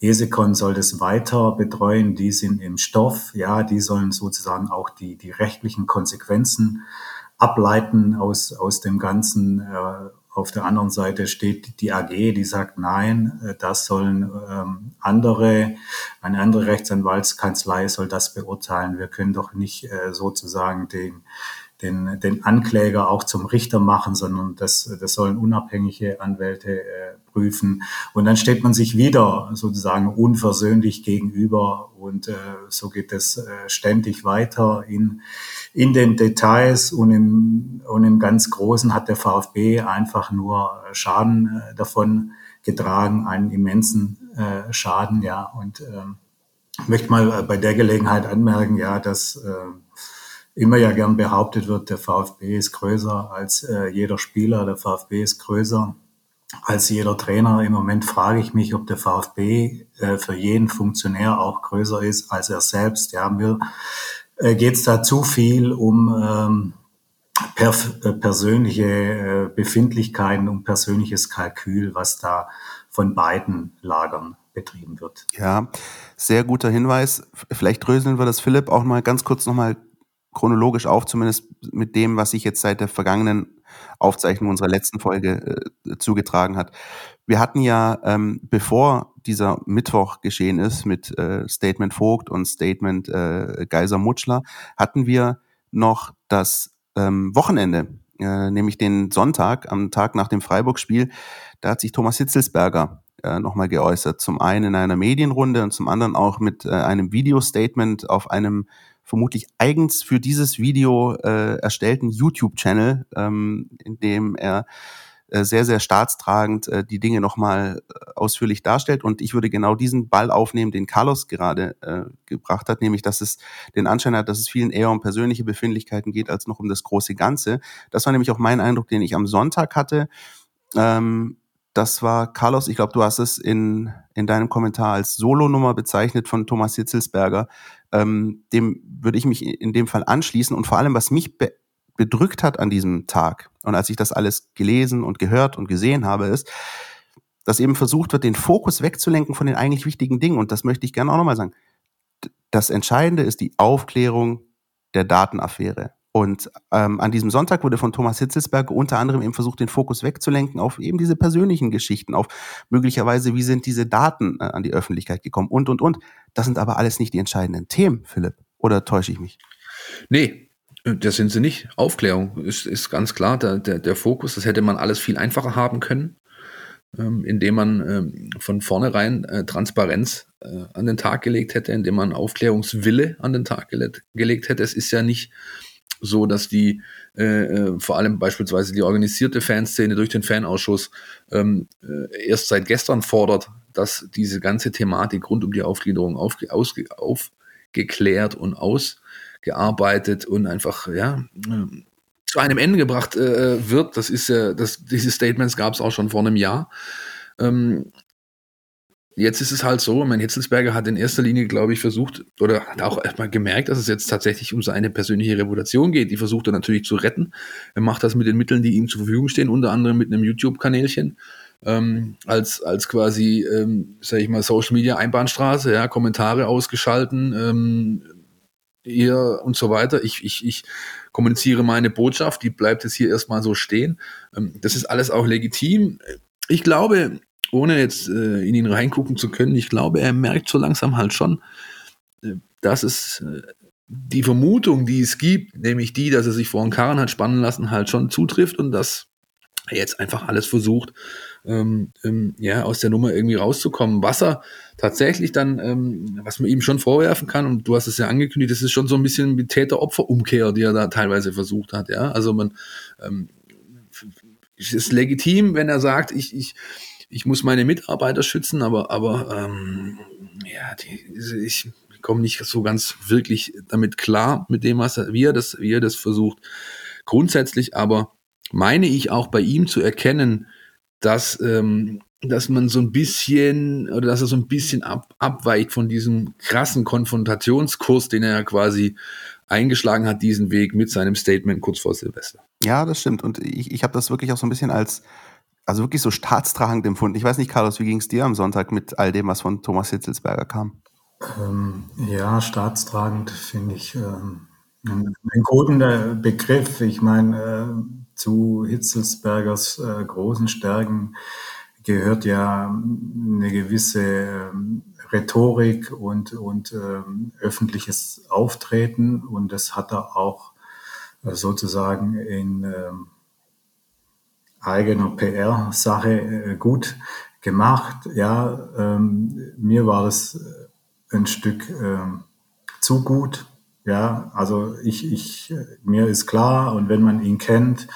Esekon soll das weiter betreuen, die sind im Stoff, ja, die sollen sozusagen auch die, die rechtlichen Konsequenzen ableiten aus, aus dem Ganzen. Äh, auf der anderen Seite steht die AG, die sagt, nein, äh, das sollen ähm, andere, eine andere Rechtsanwaltskanzlei soll das beurteilen. Wir können doch nicht äh, sozusagen den, den, den Ankläger auch zum Richter machen, sondern das, das sollen unabhängige Anwälte äh, prüfen. Und dann steht man sich wieder sozusagen unversöhnlich gegenüber und äh, so geht es äh, ständig weiter in, in den Details und im, und im ganz Großen hat der VfB einfach nur Schaden äh, davon getragen, einen immensen äh, Schaden, ja. Und äh, möchte mal bei der Gelegenheit anmerken, ja, dass äh, immer ja gern behauptet wird, der VfB ist größer als äh, jeder Spieler, der VfB ist größer als jeder Trainer. Im Moment frage ich mich, ob der VfB äh, für jeden Funktionär auch größer ist als er selbst. Ja, mir äh, geht es da zu viel um ähm, per, äh, persönliche äh, Befindlichkeiten, um persönliches Kalkül, was da von beiden Lagern betrieben wird. Ja, sehr guter Hinweis. Vielleicht dröseln wir das, Philipp, auch mal ganz kurz nochmal chronologisch auf, zumindest mit dem, was sich jetzt seit der vergangenen Aufzeichnung unserer letzten Folge äh, zugetragen hat. Wir hatten ja, ähm, bevor dieser Mittwoch geschehen ist mit äh, Statement Vogt und Statement äh, Geiser Mutschler, hatten wir noch das ähm, Wochenende, äh, nämlich den Sonntag, am Tag nach dem Freiburg-Spiel. Da hat sich Thomas Hitzelsberger äh, nochmal geäußert. Zum einen in einer Medienrunde und zum anderen auch mit äh, einem Video-Statement auf einem vermutlich eigens für dieses Video äh, erstellten YouTube-Channel, ähm, in dem er äh, sehr, sehr staatstragend äh, die Dinge nochmal äh, ausführlich darstellt. Und ich würde genau diesen Ball aufnehmen, den Carlos gerade äh, gebracht hat, nämlich dass es den Anschein hat, dass es vielen eher um persönliche Befindlichkeiten geht, als noch um das große Ganze. Das war nämlich auch mein Eindruck, den ich am Sonntag hatte. Ähm, das war Carlos, ich glaube, du hast es in, in deinem Kommentar als Solonummer bezeichnet von Thomas Hitzelsberger. Ähm, dem würde ich mich in dem Fall anschließen. Und vor allem, was mich be bedrückt hat an diesem Tag und als ich das alles gelesen und gehört und gesehen habe, ist, dass eben versucht wird, den Fokus wegzulenken von den eigentlich wichtigen Dingen. Und das möchte ich gerne auch nochmal sagen. Das Entscheidende ist die Aufklärung der Datenaffäre. Und ähm, an diesem Sonntag wurde von Thomas Hitzelsberger unter anderem eben versucht, den Fokus wegzulenken auf eben diese persönlichen Geschichten, auf möglicherweise, wie sind diese Daten äh, an die Öffentlichkeit gekommen und, und, und. Das sind aber alles nicht die entscheidenden Themen, Philipp. Oder täusche ich mich? Nee, das sind sie nicht. Aufklärung ist, ist ganz klar der, der, der Fokus. Das hätte man alles viel einfacher haben können, ähm, indem man ähm, von vornherein äh, Transparenz äh, an den Tag gelegt hätte, indem man Aufklärungswille an den Tag gele gelegt hätte. Es ist ja nicht so, dass die äh, äh, vor allem beispielsweise die organisierte Fanszene durch den Fanausschuss ähm, äh, erst seit gestern fordert, dass diese ganze Thematik rund um die Aufgliederung aufge aufgeklärt und ausgearbeitet und einfach ja äh, zu einem Ende gebracht äh, wird. Das ist ja, das, diese Statements gab es auch schon vor einem Jahr. Ähm, Jetzt ist es halt so, mein Hitzelsberger hat in erster Linie, glaube ich, versucht oder hat auch erstmal gemerkt, dass es jetzt tatsächlich um seine persönliche Reputation geht. Die versucht er natürlich zu retten. Er macht das mit den Mitteln, die ihm zur Verfügung stehen, unter anderem mit einem YouTube-Kanälchen. Ähm, als, als quasi, ähm, sag ich mal, Social Media Einbahnstraße, ja, Kommentare ausgeschalten, ähm, ihr und so weiter. Ich, ich, ich kommuniziere meine Botschaft, die bleibt jetzt hier erstmal so stehen. Ähm, das ist alles auch legitim. Ich glaube, ohne jetzt äh, in ihn reingucken zu können, ich glaube, er merkt so langsam halt schon, äh, dass es äh, die Vermutung, die es gibt, nämlich die, dass er sich vor einen Karren hat spannen lassen, halt schon zutrifft und dass er jetzt einfach alles versucht, ähm, ähm, ja, aus der Nummer irgendwie rauszukommen. Was er tatsächlich dann, ähm, was man ihm schon vorwerfen kann, und du hast es ja angekündigt, das ist schon so ein bisschen die Täter-Opfer-Umkehr, die er da teilweise versucht hat, ja. Also man, ähm, es ist legitim, wenn er sagt, ich, ich, ich muss meine Mitarbeiter schützen, aber, aber ähm, ja, die, ich komme nicht so ganz wirklich damit klar, mit dem, was er, wie er das, wie er das versucht. Grundsätzlich aber meine ich auch bei ihm zu erkennen, dass, ähm, dass man so ein bisschen oder dass er so ein bisschen ab, abweicht von diesem krassen Konfrontationskurs, den er ja quasi eingeschlagen hat, diesen Weg mit seinem Statement kurz vor Silvester. Ja, das stimmt. Und ich, ich habe das wirklich auch so ein bisschen als also wirklich so staatstragend empfunden. Ich weiß nicht, Carlos, wie ging es dir am Sonntag mit all dem, was von Thomas Hitzelsberger kam? Ähm, ja, staatstragend finde ich ähm, einen guten äh, Begriff. Ich meine, äh, zu Hitzelsbergers äh, großen Stärken gehört ja eine gewisse ähm, Rhetorik und, und ähm, öffentliches Auftreten. Und das hat er auch äh, sozusagen in ähm, eigener PR-Sache äh, gut gemacht. Ja, ähm, mir war das äh, ein Stück ähm, zu gut. Ja, also ich, ich, mir ist klar und wenn man ihn kennt,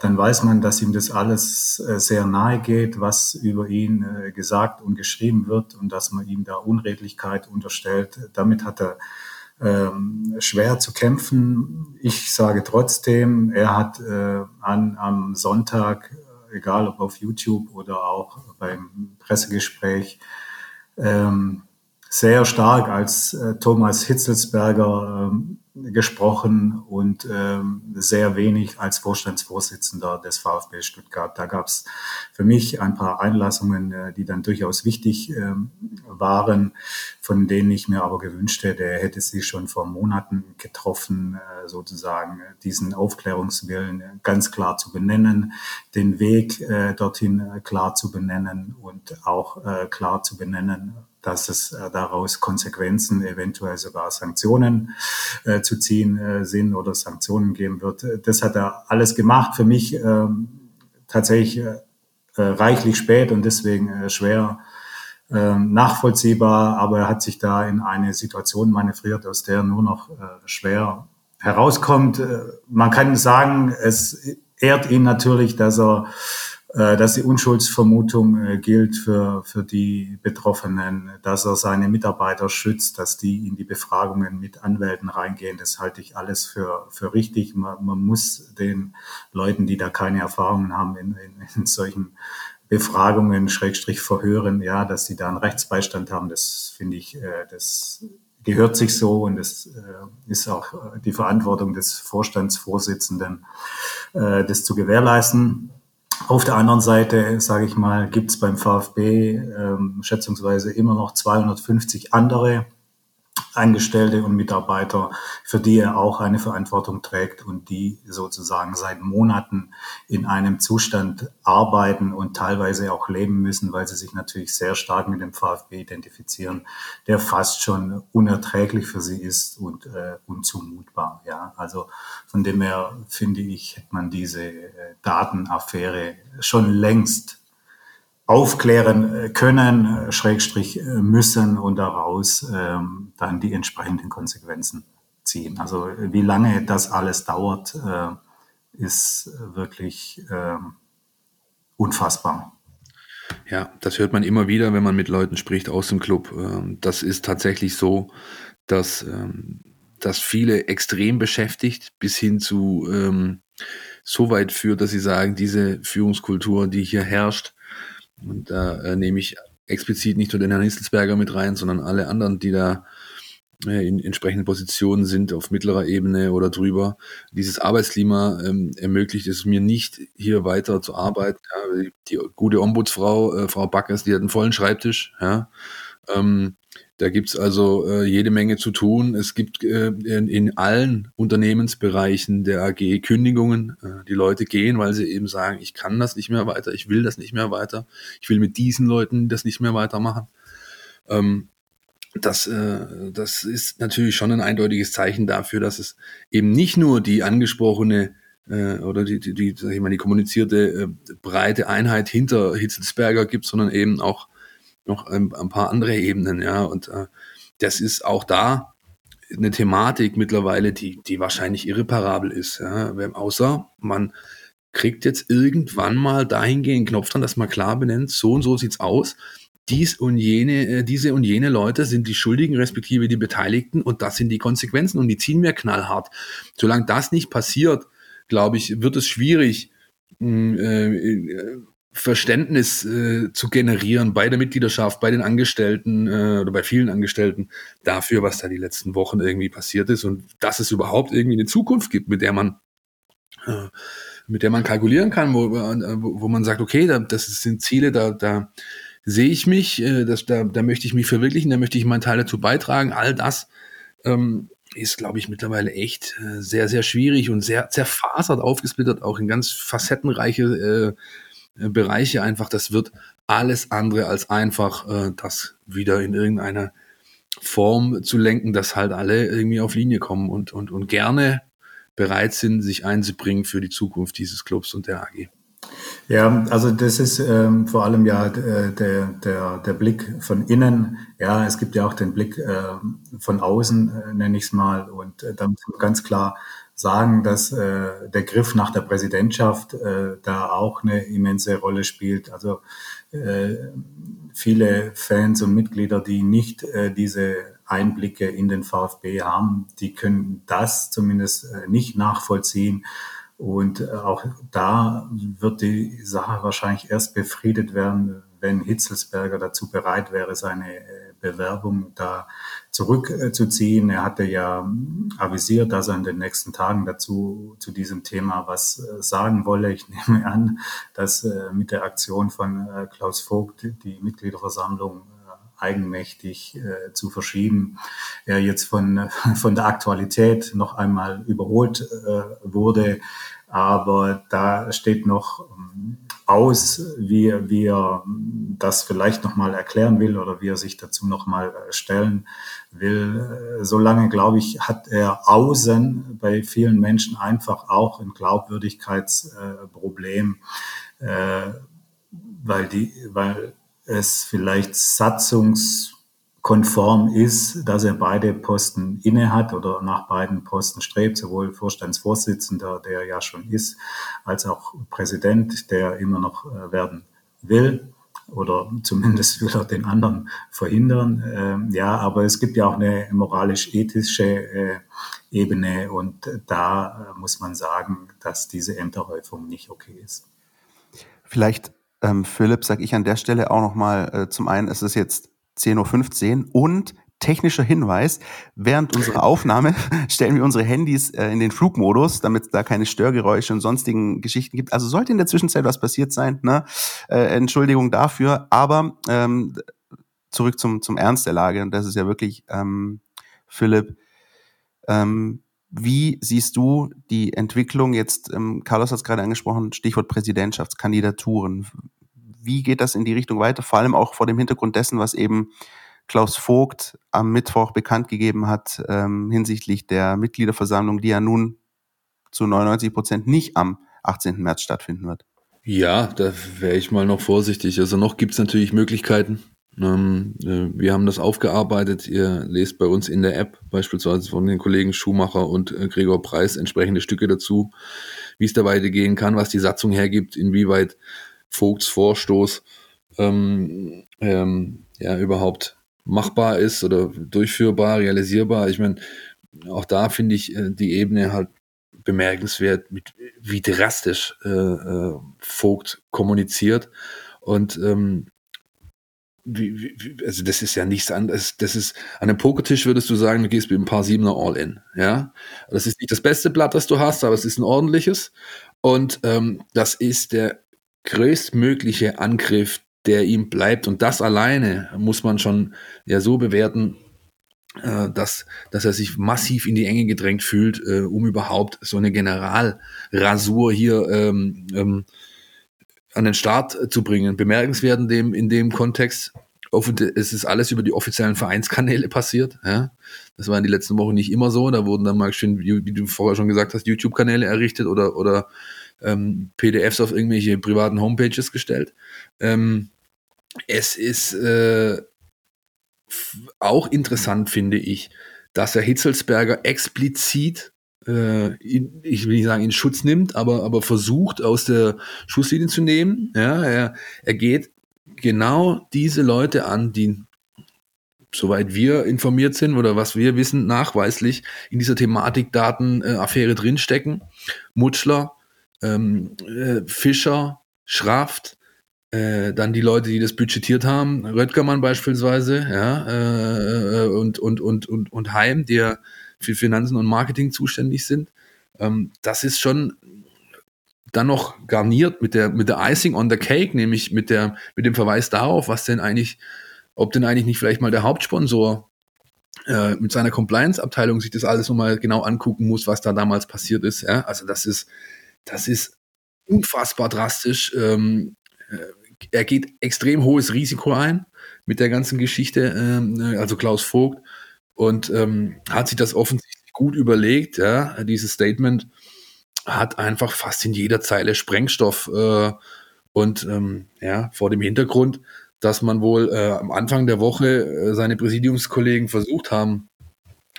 dann weiß man, dass ihm das alles äh, sehr nahe geht, was über ihn gesagt und geschrieben wird und dass man ihm da Unredlichkeit unterstellt. Damit hat er ähm, schwer zu kämpfen. Ich sage trotzdem, er hat äh, an, am Sonntag, egal ob auf YouTube oder auch beim Pressegespräch, ähm, sehr stark als äh, Thomas Hitzelsberger ähm, gesprochen und ähm, sehr wenig als Vorstandsvorsitzender des VfB Stuttgart. Da gab es für mich ein paar Einlassungen, äh, die dann durchaus wichtig ähm, waren, von denen ich mir aber gewünscht hätte, er hätte sie schon vor Monaten getroffen, äh, sozusagen diesen Aufklärungswillen ganz klar zu benennen, den Weg äh, dorthin äh, klar zu benennen und auch äh, klar zu benennen, dass es äh, daraus Konsequenzen, eventuell sogar Sanktionen äh, zu ziehen äh, sind oder Sanktionen geben wird. Das hat er alles gemacht. Für mich ähm, tatsächlich äh, äh reichlich spät und deswegen äh, schwer ähm, nachvollziehbar, aber er hat sich da in eine Situation manövriert, aus der nur noch schwer herauskommt. Man kann sagen, es ehrt ihn natürlich, dass er äh, dass die Unschuldsvermutung äh, gilt für, für die Betroffenen, dass er seine Mitarbeiter schützt, dass die in die Befragungen mit Anwälten reingehen. Das halte ich alles für, für richtig. Man, man muss den Leuten, die da keine Erfahrungen haben in, in, in solchen Befragungen, Schrägstrich Verhören, ja, dass die da einen Rechtsbeistand haben, das finde ich, äh, das gehört sich so und es ist auch die Verantwortung des Vorstandsvorsitzenden, das zu gewährleisten. Auf der anderen Seite, sage ich mal, gibt es beim VfB ähm, schätzungsweise immer noch 250 andere Angestellte und Mitarbeiter, für die er auch eine Verantwortung trägt und die sozusagen seit Monaten in einem Zustand arbeiten und teilweise auch leben müssen, weil sie sich natürlich sehr stark mit dem VfB identifizieren, der fast schon unerträglich für sie ist und äh, unzumutbar. Ja, also von dem her finde ich, hätte man diese äh, Datenaffäre schon längst aufklären äh, können, äh, Schrägstrich äh, müssen und daraus ähm, dann die entsprechenden Konsequenzen ziehen. Also wie lange das alles dauert, äh, ist wirklich äh, unfassbar. Ja, das hört man immer wieder, wenn man mit Leuten spricht aus dem Club. Ähm, das ist tatsächlich so, dass ähm, das viele extrem beschäftigt, bis hin zu ähm, so weit führt, dass sie sagen, diese Führungskultur, die hier herrscht, und da äh, nehme ich explizit nicht nur den Herrn Hisselsberger mit rein, sondern alle anderen, die da äh, in entsprechenden Positionen sind, auf mittlerer Ebene oder drüber. Dieses Arbeitsklima ähm, ermöglicht es mir nicht, hier weiter zu arbeiten. Ja, die, die, gute Ombudsfrau, äh, Frau Backes, die hat einen vollen Schreibtisch. Ja. Ähm, da gibt's also äh, jede Menge zu tun. Es gibt äh, in, in, allen Unternehmensbereichen der AG Kündigungen. Äh, die Leute gehen, weil sie eben sagen, ich kann das nicht mehr weiter, ich will das nicht mehr weiter, ich will mit diesen Leuten das nicht mehr weitermachen. Ähm, das, äh, das ist natürlich schon ein eindeutiges Zeichen dafür, dass es eben nicht nur die angesprochene äh, oder die, die, die, sag ich mal, die kommunizierte äh, breite Einheit hinter Hitzelsberger gibt, sondern eben auch noch ein, ein paar andere Ebenen, ja. Und äh, das ist auch da eine Thematik mittlerweile, die, die wahrscheinlich irreparabel ist. Ja. Außer man kriegt jetzt irgendwann mal dahingehend Knopf dran, dass man klar benennt, so und so sieht's aus. Dies und jene, äh, diese und jene Leute sind die Schuldigen, respektive die Beteiligten, und das sind die Konsequenzen und die ziehen wir knallhart. Solange das nicht passiert, glaube ich, wird es schwierig, hm, äh, Verständnis äh, zu generieren bei der Mitgliedschaft, bei den Angestellten äh, oder bei vielen Angestellten dafür, was da die letzten Wochen irgendwie passiert ist und dass es überhaupt irgendwie eine Zukunft gibt, mit der man äh, mit der man kalkulieren kann, wo, äh, wo, wo man sagt, okay, da, das sind Ziele, da, da sehe ich mich, äh, das, da, da möchte ich mich verwirklichen, da möchte ich meinen Teil dazu beitragen. All das ähm, ist, glaube ich, mittlerweile echt äh, sehr, sehr schwierig und sehr zerfasert, aufgesplittert, auch in ganz facettenreiche äh, Bereiche einfach, das wird alles andere als einfach, äh, das wieder in irgendeiner Form zu lenken, dass halt alle irgendwie auf Linie kommen und, und, und gerne bereit sind, sich einzubringen für die Zukunft dieses Clubs und der AG. Ja, also das ist ähm, vor allem ja äh, der, der, der Blick von innen. Ja, es gibt ja auch den Blick äh, von außen, äh, nenne ich es mal. Und äh, da muss man ganz klar sagen, dass äh, der Griff nach der Präsidentschaft äh, da auch eine immense Rolle spielt. Also äh, viele Fans und Mitglieder, die nicht äh, diese Einblicke in den VfB haben, die können das zumindest äh, nicht nachvollziehen. Und äh, auch da wird die Sache wahrscheinlich erst befriedet werden, wenn Hitzelsberger dazu bereit wäre, seine äh, Bewerbung da zurückzuziehen. Er hatte ja avisiert, dass er in den nächsten Tagen dazu zu diesem Thema was äh, sagen wolle. Ich (laughs) nehme an, dass äh, mit der Aktion von äh, Klaus Vogt die Mitgliederversammlung eigenmächtig zu verschieben, er jetzt von, von der Aktualität noch einmal überholt wurde. Aber da steht noch ähm, aus, wie, wie er das vielleicht nochmal erklären will oder wie er sich dazu nochmal äh, stellen will. Solange, glaube ich, hat er außen bei vielen Menschen einfach auch ein Glaubwürdigkeitsproblem, äh, weil, die, weil es vielleicht Satzungs konform ist, dass er beide Posten inne hat oder nach beiden Posten strebt, sowohl Vorstandsvorsitzender, der ja schon ist, als auch Präsident, der immer noch äh, werden will oder zumindest will er den anderen verhindern. Ähm, ja, aber es gibt ja auch eine moralisch-ethische äh, Ebene und da muss man sagen, dass diese Ämterhäufung nicht okay ist. Vielleicht, ähm, Philipp, sage ich an der Stelle auch nochmal, äh, zum einen ist es jetzt 10.15 Uhr und technischer Hinweis, während unserer Aufnahme (laughs) stellen wir unsere Handys äh, in den Flugmodus, damit es da keine Störgeräusche und sonstigen Geschichten gibt. Also sollte in der Zwischenzeit was passiert sein, ne? Äh, Entschuldigung dafür, aber ähm, zurück zum, zum Ernst der Lage. Und das ist ja wirklich ähm, Philipp. Ähm, wie siehst du die Entwicklung jetzt, ähm, Carlos hat es gerade angesprochen, Stichwort Präsidentschaftskandidaturen. Wie geht das in die Richtung weiter? Vor allem auch vor dem Hintergrund dessen, was eben Klaus Vogt am Mittwoch bekannt gegeben hat ähm, hinsichtlich der Mitgliederversammlung, die ja nun zu 99 Prozent nicht am 18. März stattfinden wird. Ja, da wäre ich mal noch vorsichtig. Also noch gibt es natürlich Möglichkeiten. Ähm, äh, wir haben das aufgearbeitet. Ihr lest bei uns in der App beispielsweise von den Kollegen Schumacher und äh, Gregor Preis entsprechende Stücke dazu, wie es da weitergehen kann, was die Satzung hergibt, inwieweit Vogts Vorstoß ähm, ähm, ja überhaupt machbar ist oder durchführbar, realisierbar. Ich meine, auch da finde ich äh, die Ebene halt bemerkenswert, mit, wie drastisch äh, äh, Vogt kommuniziert. Und ähm, wie, wie, also das ist ja nichts anderes. Das ist an einem Pokertisch würdest du sagen, du gehst mit ein paar Siebener All-In. Ja, das ist nicht das beste Blatt, das du hast, aber es ist ein ordentliches. Und ähm, das ist der größtmögliche Angriff, der ihm bleibt. Und das alleine muss man schon ja so bewerten, äh, dass, dass er sich massiv in die Enge gedrängt fühlt, äh, um überhaupt so eine Generalrasur hier ähm, ähm, an den Start zu bringen. Bemerkenswert in dem, in dem Kontext, es ist alles über die offiziellen Vereinskanäle passiert. Ja? Das war in den letzten Wochen nicht immer so. Da wurden dann mal schön, wie du vorher schon gesagt hast, YouTube-Kanäle errichtet oder, oder ähm, PDFs auf irgendwelche privaten Homepages gestellt. Ähm, es ist äh, auch interessant, finde ich, dass Herr Hitzelsberger explizit, äh, in, ich will nicht sagen in Schutz nimmt, aber, aber versucht aus der Schusslinie zu nehmen. Ja, er, er geht genau diese Leute an, die soweit wir informiert sind oder was wir wissen, nachweislich in dieser Thematik Datenaffäre drinstecken. Mutschler, ähm, äh, Fischer, Schraft, äh, dann die Leute, die das budgetiert haben, Röttgermann beispielsweise, ja, äh, äh, und, und, und, und, und Heim, ja für Finanzen und Marketing zuständig sind. Ähm, das ist schon dann noch garniert mit der, mit der Icing on the Cake, nämlich mit der, mit dem Verweis darauf, was denn eigentlich, ob denn eigentlich nicht vielleicht mal der Hauptsponsor äh, mit seiner Compliance-Abteilung sich das alles nochmal genau angucken muss, was da damals passiert ist. Ja? Also das ist, das ist unfassbar drastisch. Ähm, äh, er geht extrem hohes Risiko ein mit der ganzen Geschichte, ähm, äh, also Klaus Vogt, und ähm, hat sich das offensichtlich gut überlegt. Ja, dieses Statement hat einfach fast in jeder Zeile Sprengstoff äh, und ähm, ja, vor dem Hintergrund, dass man wohl äh, am Anfang der Woche äh, seine Präsidiumskollegen versucht haben,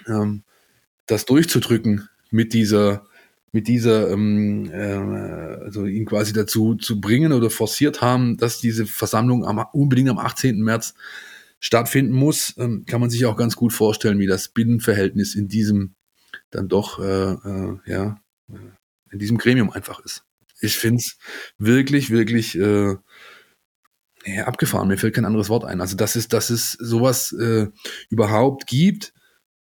ähm, das durchzudrücken mit dieser mit dieser, ähm, äh, also ihn quasi dazu zu bringen oder forciert haben, dass diese Versammlung am, unbedingt am 18. März stattfinden muss, ähm, kann man sich auch ganz gut vorstellen, wie das Binnenverhältnis in diesem dann doch, äh, äh, ja, äh, in diesem Gremium einfach ist. Ich finde es wirklich, wirklich äh, ja, abgefahren. Mir fällt kein anderes Wort ein. Also, dass es, dass es sowas äh, überhaupt gibt,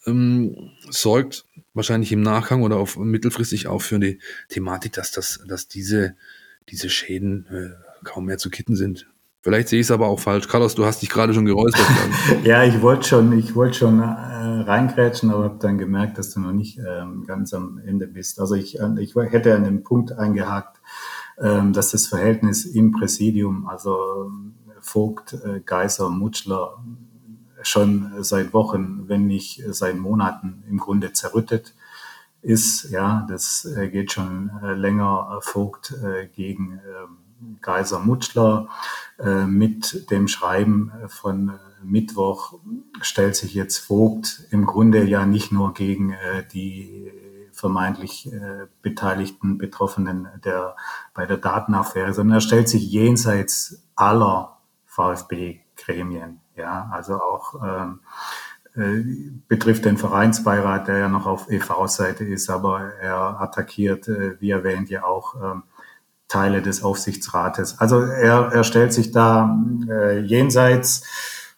ähm, sorgt wahrscheinlich im Nachgang oder auf mittelfristig auch für die Thematik, dass das, dass diese, diese Schäden äh, kaum mehr zu kitten sind. Vielleicht sehe ich es aber auch falsch. Carlos, du hast dich gerade schon geräuspert. (laughs) ja, ich wollte schon, ich wollte schon äh, reingrätschen, aber habe dann gemerkt, dass du noch nicht ähm, ganz am Ende bist. Also ich, äh, ich hätte an dem Punkt eingehakt, ähm, dass das Verhältnis im Präsidium, also Vogt, äh, Geiser, Mutschler, schon seit Wochen, wenn nicht seit Monaten im Grunde zerrüttet ist. Ja, das äh, geht schon äh, länger Vogt äh, gegen ähm, Geiser Mutschler. Mit dem Schreiben von Mittwoch stellt sich jetzt Vogt im Grunde ja nicht nur gegen die vermeintlich beteiligten Betroffenen der, bei der Datenaffäre, sondern er stellt sich jenseits aller VfB-Gremien ja, also auch ähm, äh, betrifft den Vereinsbeirat, der ja noch auf EV-Seite ist, aber er attackiert, äh, wie erwähnt, ja auch ähm, Teile des Aufsichtsrates. Also er, er stellt sich da äh, jenseits.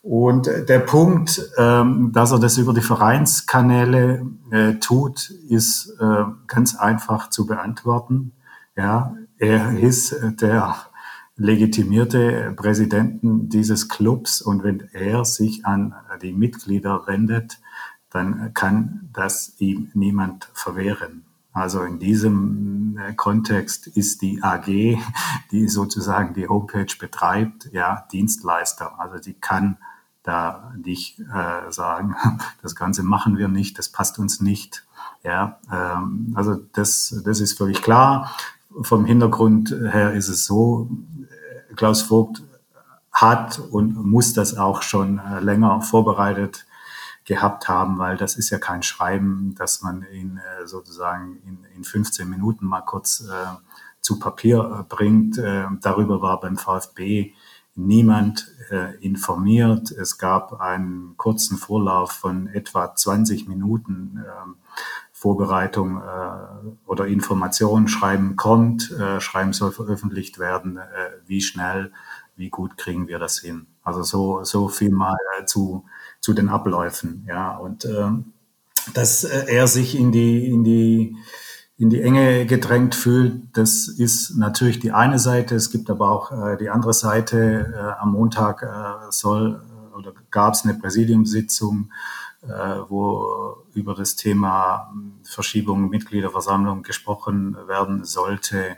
Und der Punkt, ähm, dass er das über die Vereinskanäle äh, tut, ist äh, ganz einfach zu beantworten. Ja, er ist der legitimierte Präsidenten dieses Clubs und wenn er sich an die Mitglieder wendet, dann kann das ihm niemand verwehren. Also in diesem äh, Kontext ist die AG, (laughs) die sozusagen die Homepage betreibt, ja Dienstleister. Also die kann da nicht äh, sagen, (laughs) das Ganze machen wir nicht, das passt uns nicht. Ja, ähm, also das, das ist völlig klar. Vom Hintergrund her ist es so, Klaus Vogt hat und muss das auch schon äh, länger vorbereitet gehabt haben, weil das ist ja kein Schreiben, dass man in äh, sozusagen in, in 15 Minuten mal kurz äh, zu Papier äh, bringt. Äh, darüber war beim VfB niemand äh, informiert. Es gab einen kurzen Vorlauf von etwa 20 Minuten äh, Vorbereitung äh, oder Information. Schreiben kommt, äh, Schreiben soll veröffentlicht werden. Äh, wie schnell, wie gut kriegen wir das hin? Also so, so viel mal äh, zu zu den Abläufen. Ja, und äh, dass äh, er sich in die, in die, in die Enge gedrängt fühlt, das ist natürlich die eine Seite. Es gibt aber auch äh, die andere Seite. Äh, am Montag äh, soll oder gab es eine Präsidiumssitzung, wo über das Thema Verschiebung Mitgliederversammlung gesprochen werden sollte.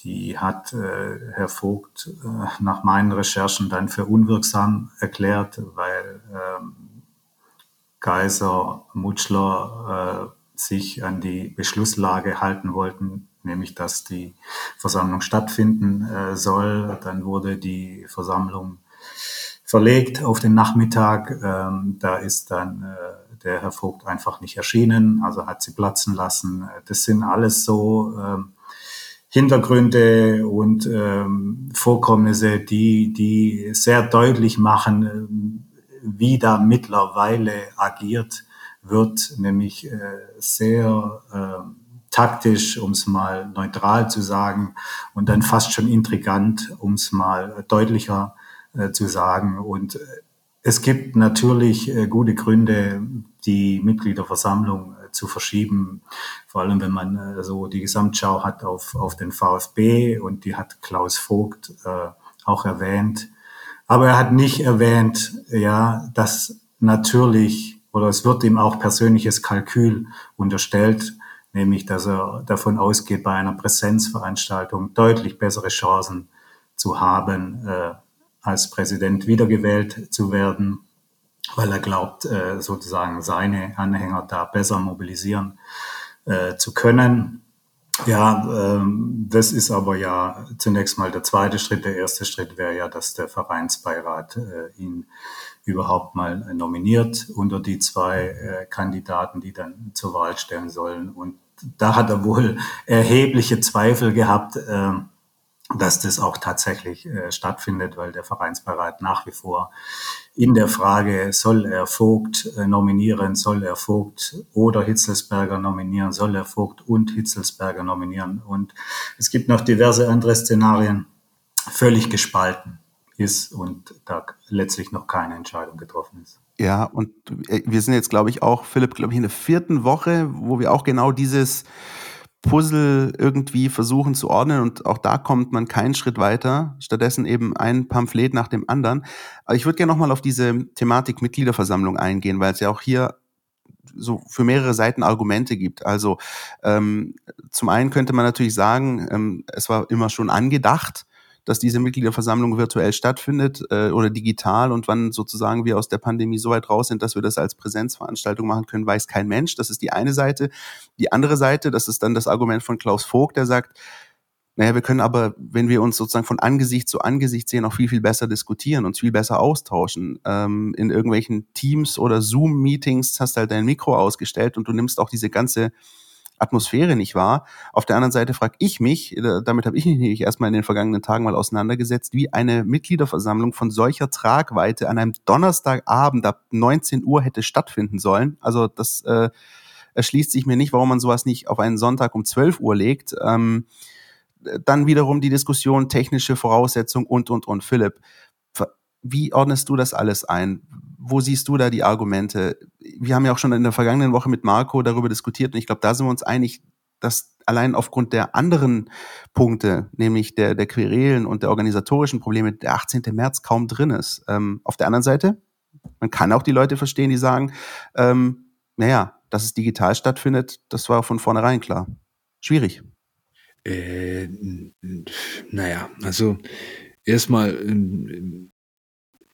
Die hat äh, Herr Vogt äh, nach meinen Recherchen dann für unwirksam erklärt, weil ähm, Geiser, Mutschler äh, sich an die Beschlusslage halten wollten, nämlich dass die Versammlung stattfinden äh, soll. Dann wurde die Versammlung verlegt auf den Nachmittag. Ähm, da ist dann äh, der Herr Vogt einfach nicht erschienen, also hat sie platzen lassen. Das sind alles so ähm, Hintergründe und ähm, Vorkommnisse, die, die sehr deutlich machen, ähm, wie da mittlerweile agiert wird, nämlich äh, sehr äh, taktisch, um es mal neutral zu sagen, und dann fast schon intrigant, um es mal deutlicher äh, zu sagen. Und äh, es gibt natürlich äh, gute Gründe, die Mitgliederversammlung zu verschieben. Vor allem, wenn man äh, so die Gesamtschau hat auf, auf den VfB und die hat Klaus Vogt äh, auch erwähnt. Aber er hat nicht erwähnt, ja, dass natürlich oder es wird ihm auch persönliches Kalkül unterstellt, nämlich dass er davon ausgeht, bei einer Präsenzveranstaltung deutlich bessere Chancen zu haben, äh, als Präsident wiedergewählt zu werden weil er glaubt, äh, sozusagen seine Anhänger da besser mobilisieren äh, zu können. Ja, ähm, das ist aber ja zunächst mal der zweite Schritt. Der erste Schritt wäre ja, dass der Vereinsbeirat äh, ihn überhaupt mal nominiert unter die zwei Kandidaten, die dann zur Wahl stellen sollen. Und da hat er wohl erhebliche Zweifel gehabt, äh, dass das auch tatsächlich äh, stattfindet, weil der Vereinsbeirat nach wie vor in der Frage, soll er Vogt äh, nominieren, soll er Vogt oder Hitzelsberger nominieren, soll er Vogt und Hitzelsberger nominieren. Und es gibt noch diverse andere Szenarien, völlig gespalten ist und da letztlich noch keine Entscheidung getroffen ist. Ja, und äh, wir sind jetzt, glaube ich, auch, Philipp, glaube ich, in der vierten Woche, wo wir auch genau dieses Puzzle irgendwie versuchen zu ordnen und auch da kommt man keinen Schritt weiter. Stattdessen eben ein Pamphlet nach dem anderen. Aber ich würde gerne nochmal auf diese Thematik Mitgliederversammlung eingehen, weil es ja auch hier so für mehrere Seiten Argumente gibt. Also ähm, zum einen könnte man natürlich sagen, ähm, es war immer schon angedacht, dass diese Mitgliederversammlung virtuell stattfindet äh, oder digital und wann sozusagen wir aus der Pandemie so weit raus sind, dass wir das als Präsenzveranstaltung machen können, weiß kein Mensch. Das ist die eine Seite. Die andere Seite, das ist dann das Argument von Klaus Vogt, der sagt, naja, wir können aber, wenn wir uns sozusagen von Angesicht zu Angesicht sehen, auch viel, viel besser diskutieren, uns viel besser austauschen. Ähm, in irgendwelchen Teams oder Zoom-Meetings hast du halt dein Mikro ausgestellt und du nimmst auch diese ganze Atmosphäre nicht wahr. Auf der anderen Seite frage ich mich, äh, damit habe ich mich erstmal in den vergangenen Tagen mal auseinandergesetzt, wie eine Mitgliederversammlung von solcher Tragweite an einem Donnerstagabend ab 19 Uhr hätte stattfinden sollen. Also das äh, erschließt sich mir nicht, warum man sowas nicht auf einen Sonntag um 12 Uhr legt. Ähm, dann wiederum die Diskussion, technische Voraussetzungen und, und, und. Philipp, wie ordnest du das alles ein? Wo siehst du da die Argumente? Wir haben ja auch schon in der vergangenen Woche mit Marco darüber diskutiert und ich glaube, da sind wir uns einig, dass allein aufgrund der anderen Punkte, nämlich der, der Querelen und der organisatorischen Probleme, der 18. März kaum drin ist. Ähm, auf der anderen Seite, man kann auch die Leute verstehen, die sagen, ähm, naja, dass es digital stattfindet, das war von vornherein klar. Schwierig. Äh, naja, also erstmal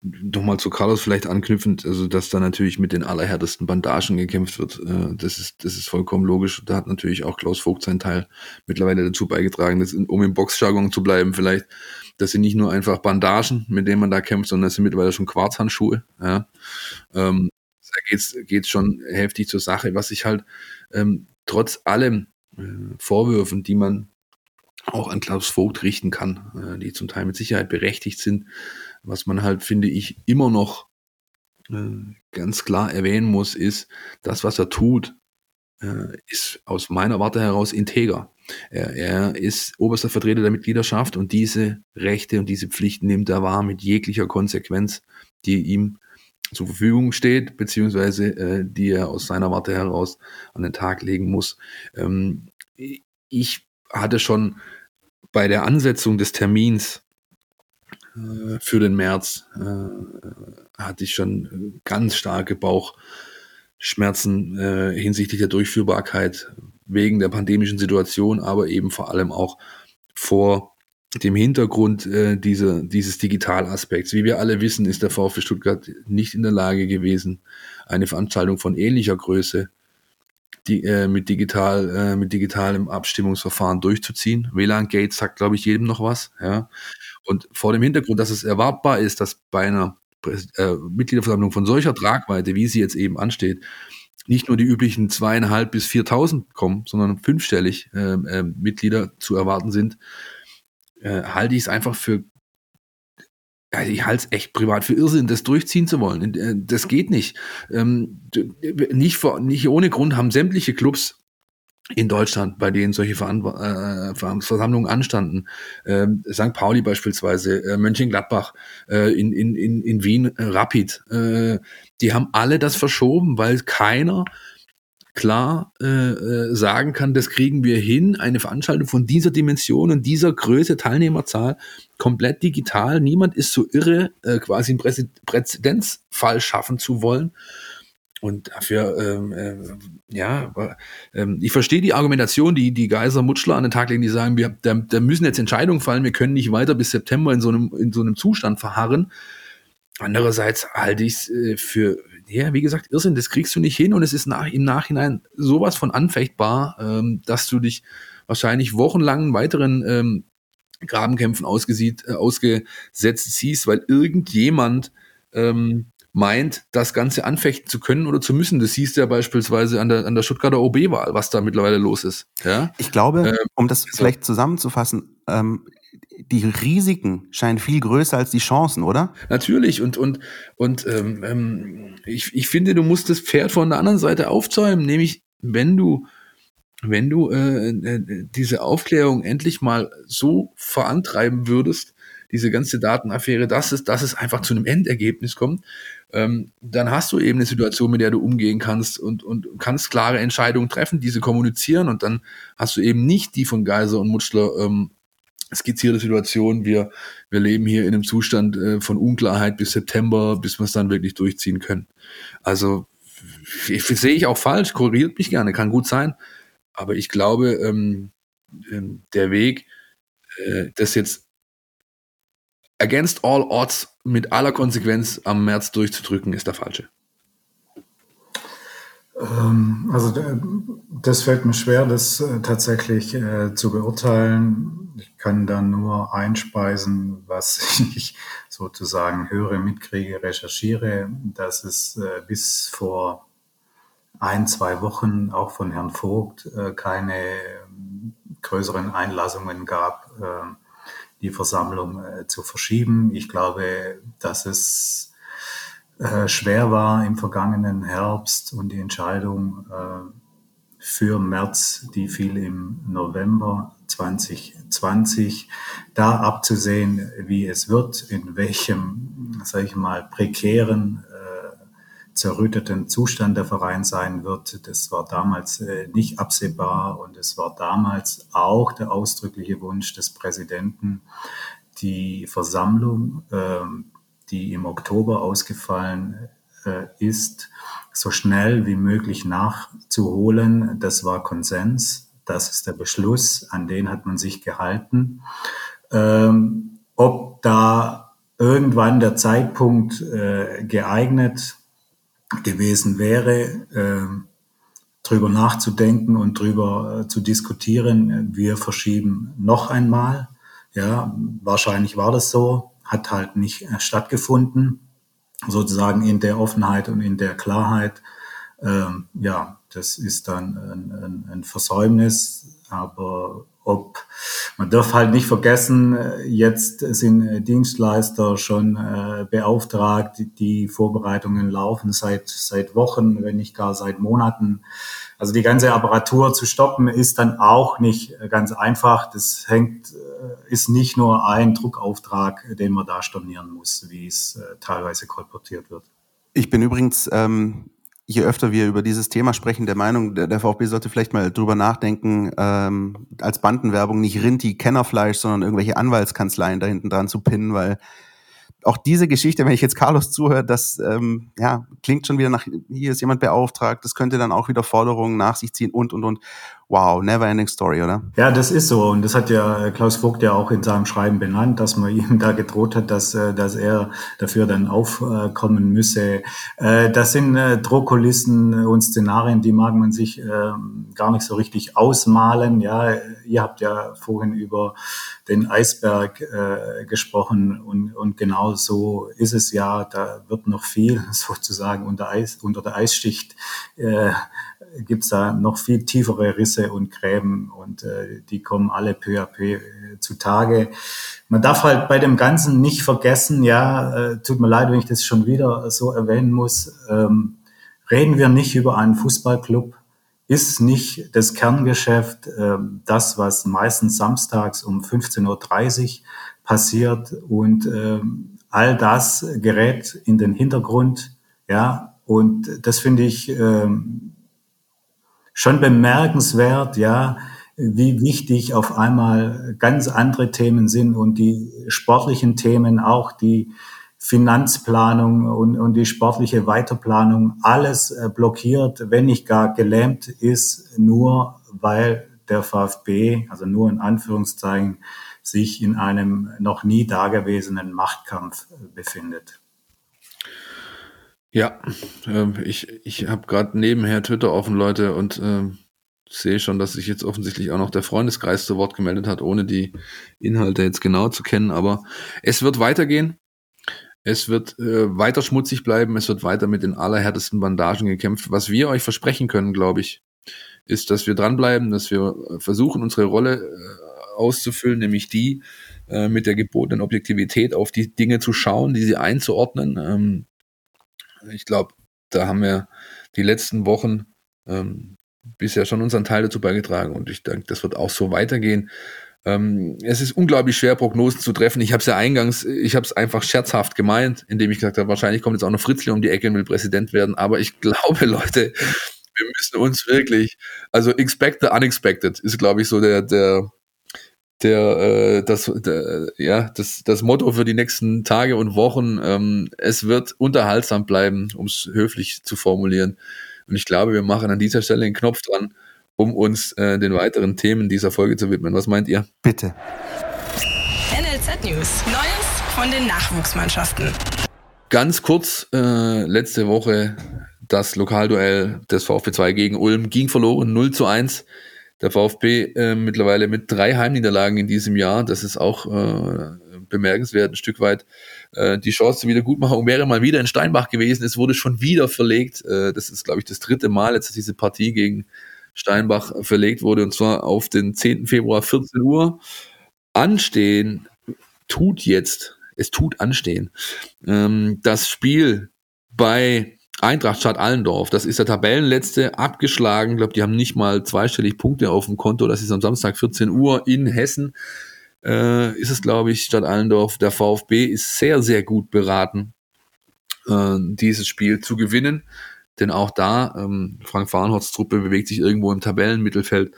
nochmal zu Carlos vielleicht anknüpfend, also dass da natürlich mit den allerhärtesten Bandagen gekämpft wird, äh, das ist, das ist vollkommen logisch. Da hat natürlich auch Klaus Vogt seinen Teil mittlerweile dazu beigetragen, dass, um im Boxjargon zu bleiben, vielleicht, das sind nicht nur einfach Bandagen, mit denen man da kämpft, sondern das sind mittlerweile schon Quarzhandschuhe. Ja. Ähm, da geht's, geht's schon heftig zur Sache, was ich halt ähm, trotz allem äh, Vorwürfen, die man auch an Klaus Vogt richten kann, äh, die zum Teil mit Sicherheit berechtigt sind, was man halt, finde ich, immer noch äh, ganz klar erwähnen muss, ist, das, was er tut, äh, ist aus meiner Warte heraus integer. Er, er ist oberster Vertreter der Mitgliedschaft und diese Rechte und diese Pflichten nimmt er wahr mit jeglicher Konsequenz, die ihm zur Verfügung steht, beziehungsweise äh, die er aus seiner Warte heraus an den Tag legen muss. Ähm, ich hatte schon bei der Ansetzung des Termins äh, für den März äh, hatte ich schon ganz starke Bauchschmerzen äh, hinsichtlich der Durchführbarkeit wegen der pandemischen Situation, aber eben vor allem auch vor dem Hintergrund äh, diese, dieses Digitalaspekts. Wie wir alle wissen, ist der VfB Stuttgart nicht in der Lage gewesen, eine Veranstaltung von ähnlicher Größe die, äh, mit, digital, äh, mit digitalem Abstimmungsverfahren durchzuziehen. WLAN-Gate sagt, glaube ich, jedem noch was. Ja. Und vor dem Hintergrund, dass es erwartbar ist, dass bei einer äh, Mitgliederversammlung von solcher Tragweite, wie sie jetzt eben ansteht, nicht nur die üblichen zweieinhalb bis viertausend kommen, sondern fünfstellig äh, äh, Mitglieder zu erwarten sind, äh, halte ich es einfach für, also ich halte es echt privat für Irrsinn, das durchziehen zu wollen. Äh, das geht nicht. Ähm, nicht, vor, nicht ohne Grund haben sämtliche Clubs in Deutschland, bei denen solche Veran äh, Versammlungen anstanden. Ähm, St. Pauli beispielsweise, äh, Mönchengladbach, äh, in, in, in, Wien Rapid. Die haben alle das verschoben, weil keiner klar sagen kann, das kriegen wir hin, eine Veranstaltung von dieser Dimension und dieser Größe, Teilnehmerzahl, komplett digital. Niemand ist so irre, quasi einen Präzedenzfall schaffen zu wollen. Und dafür, ähm, äh, ja, ähm, ich verstehe die Argumentation, die die Geiser Mutschler an den Tag legen, die sagen, wir, da, da müssen jetzt Entscheidungen fallen, wir können nicht weiter bis September in so einem, in so einem Zustand verharren. Andererseits halte ich es äh, für, ja, wie gesagt, Irrsinn, das kriegst du nicht hin und es ist nach, im Nachhinein sowas von anfechtbar, ähm, dass du dich wahrscheinlich wochenlang weiteren ähm, Grabenkämpfen ausgesieht, äh, ausgesetzt siehst, weil irgendjemand ähm, meint, das Ganze anfechten zu können oder zu müssen. Das siehst du ja beispielsweise an der, an der Stuttgarter OB-Wahl, was da mittlerweile los ist. Ja? Ich glaube, ähm, um das vielleicht zusammenzufassen, ähm, die Risiken scheinen viel größer als die Chancen, oder? Natürlich und und und ähm, ähm, ich, ich finde, du musst das Pferd von der anderen Seite aufzäumen, nämlich wenn du wenn du äh, äh, diese Aufklärung endlich mal so vorantreiben würdest, diese ganze Datenaffäre, dass es, dass es einfach zu einem Endergebnis kommt, ähm, dann hast du eben eine Situation, mit der du umgehen kannst und, und kannst klare Entscheidungen treffen, diese kommunizieren und dann hast du eben nicht die von Geiser und Mutschler ähm, skizzierte Situation. Wir, wir leben hier in einem Zustand äh, von Unklarheit bis September, bis wir es dann wirklich durchziehen können. Also sehe ich auch falsch, korrigiert mich gerne, kann gut sein. Aber ich glaube, ähm, ähm, der Weg, äh, das jetzt against all odds mit aller Konsequenz am März durchzudrücken, ist der falsche. Ähm, also das fällt mir schwer, das äh, tatsächlich äh, zu beurteilen. Ich kann da nur einspeisen, was (laughs) ich sozusagen höre, mitkriege, recherchiere, dass es äh, bis vor ein, zwei Wochen auch von Herrn Vogt keine ähm, größeren Einlassungen gab, ähm, die Versammlung zu verschieben. Ich glaube, dass es äh, schwer war im vergangenen Herbst und die Entscheidung äh, für März, die fiel im November 2020, da abzusehen, wie es wird, in welchem, sage ich mal, prekären, äh, zerrütteten Zustand der Verein sein wird. Das war damals äh, nicht absehbar und es war damals auch der ausdrückliche Wunsch des Präsidenten, die Versammlung äh, die im Oktober ausgefallen äh, ist, so schnell wie möglich nachzuholen. Das war Konsens. Das ist der Beschluss, an den hat man sich gehalten. Ähm, ob da irgendwann der Zeitpunkt äh, geeignet gewesen wäre, äh, drüber nachzudenken und drüber äh, zu diskutieren. Wir verschieben noch einmal. Ja, wahrscheinlich war das so, hat halt nicht äh, stattgefunden, sozusagen in der Offenheit und in der Klarheit. Ähm, ja, das ist dann ein, ein, ein Versäumnis, aber ob man darf halt nicht vergessen, jetzt sind Dienstleister schon äh, beauftragt, die Vorbereitungen laufen seit seit Wochen, wenn nicht gar seit Monaten. Also die ganze Apparatur zu stoppen ist dann auch nicht ganz einfach. Das hängt äh, ist nicht nur ein Druckauftrag, den man da stornieren muss, wie es äh, teilweise kolportiert wird. Ich bin übrigens ähm, je öfter wir über dieses Thema sprechen, der Meinung, der, VfB sollte vielleicht mal drüber nachdenken, ähm, als Bandenwerbung nicht Rinti Kennerfleisch, sondern irgendwelche Anwaltskanzleien da hinten dran zu pinnen, weil auch diese Geschichte, wenn ich jetzt Carlos zuhöre, das ähm, ja, klingt schon wieder nach, hier ist jemand beauftragt, das könnte dann auch wieder Forderungen nach sich ziehen und, und, und. Wow, never ending story, oder? Ja, das ist so. Und das hat ja Klaus Vogt ja auch in seinem Schreiben benannt, dass man (laughs) ihm da gedroht hat, dass, äh, dass er dafür dann aufkommen müsse. Äh, das sind äh, Drohkulissen und Szenarien, die mag man sich ähm, gar nicht so richtig ausmalen. Ja, ihr habt ja vorhin über den Eisberg gesprochen und, und genau so ist es ja. Da wird noch viel (laughs) sozusagen unter Eis, unter der Eisschicht gibt es da noch viel tiefere Risse und Gräben und äh, die kommen alle peu à peu äh, zutage. Man darf halt bei dem Ganzen nicht vergessen, ja, äh, tut mir leid, wenn ich das schon wieder so erwähnen muss, ähm, reden wir nicht über einen Fußballclub, ist nicht das Kerngeschäft äh, das, was meistens samstags um 15.30 Uhr passiert und äh, all das gerät in den Hintergrund, ja, und das finde ich ähm, schon bemerkenswert, ja, wie wichtig auf einmal ganz andere Themen sind und die sportlichen Themen auch, die Finanzplanung und, und die sportliche Weiterplanung, alles äh, blockiert, wenn nicht gar gelähmt ist, nur weil der VfB, also nur in Anführungszeichen, sich in einem noch nie dagewesenen Machtkampf befindet. Ja, ähm, ich, ich habe gerade nebenher Twitter offen, Leute, und ähm, sehe schon, dass sich jetzt offensichtlich auch noch der Freundeskreis zu Wort gemeldet hat, ohne die Inhalte jetzt genau zu kennen. Aber es wird weitergehen. Es wird äh, weiter schmutzig bleiben. Es wird weiter mit den allerhärtesten Bandagen gekämpft. Was wir euch versprechen können, glaube ich, ist, dass wir dranbleiben, dass wir versuchen, unsere Rolle äh, auszufüllen, nämlich die, äh, mit der gebotenen Objektivität auf die Dinge zu schauen, die sie einzuordnen. Ähm, ich glaube, da haben wir die letzten Wochen ähm, bisher schon unseren Teil dazu beigetragen und ich denke, das wird auch so weitergehen. Ähm, es ist unglaublich schwer, Prognosen zu treffen. Ich habe es ja eingangs, ich habe es einfach scherzhaft gemeint, indem ich gesagt habe, wahrscheinlich kommt jetzt auch noch Fritzli um die Ecke und will Präsident werden. Aber ich (laughs) glaube, Leute, wir müssen uns wirklich, also expect the unexpected ist, glaube ich, so der, der, der, äh, das, der, ja, das, das Motto für die nächsten Tage und Wochen. Ähm, es wird unterhaltsam bleiben, um es höflich zu formulieren. Und ich glaube, wir machen an dieser Stelle einen Knopf dran, um uns äh, den weiteren Themen dieser Folge zu widmen. Was meint ihr? Bitte. NLZ News. Neues von den Nachwuchsmannschaften. Ganz kurz, äh, letzte Woche das Lokalduell des VfB 2 gegen Ulm ging verloren, 0 zu 1. Der VfB äh, mittlerweile mit drei Heimniederlagen in diesem Jahr. Das ist auch äh, bemerkenswert, ein Stück weit. Äh, die Chance zur Wiedergutmachung wäre mal wieder in Steinbach gewesen. Es wurde schon wieder verlegt. Äh, das ist, glaube ich, das dritte Mal, jetzt, dass diese Partie gegen Steinbach verlegt wurde, und zwar auf den 10. Februar 14 Uhr. Anstehen tut jetzt, es tut anstehen. Ähm, das Spiel bei Eintracht Stadt Allendorf, das ist der Tabellenletzte, abgeschlagen. Ich glaube, die haben nicht mal zweistellig Punkte auf dem Konto. Das ist am Samstag 14 Uhr in Hessen. Äh, ist es, glaube ich, Stadt Allendorf. Der VfB ist sehr, sehr gut beraten, äh, dieses Spiel zu gewinnen. Denn auch da, ähm, Frank Farnhorts Truppe bewegt sich irgendwo im Tabellenmittelfeld.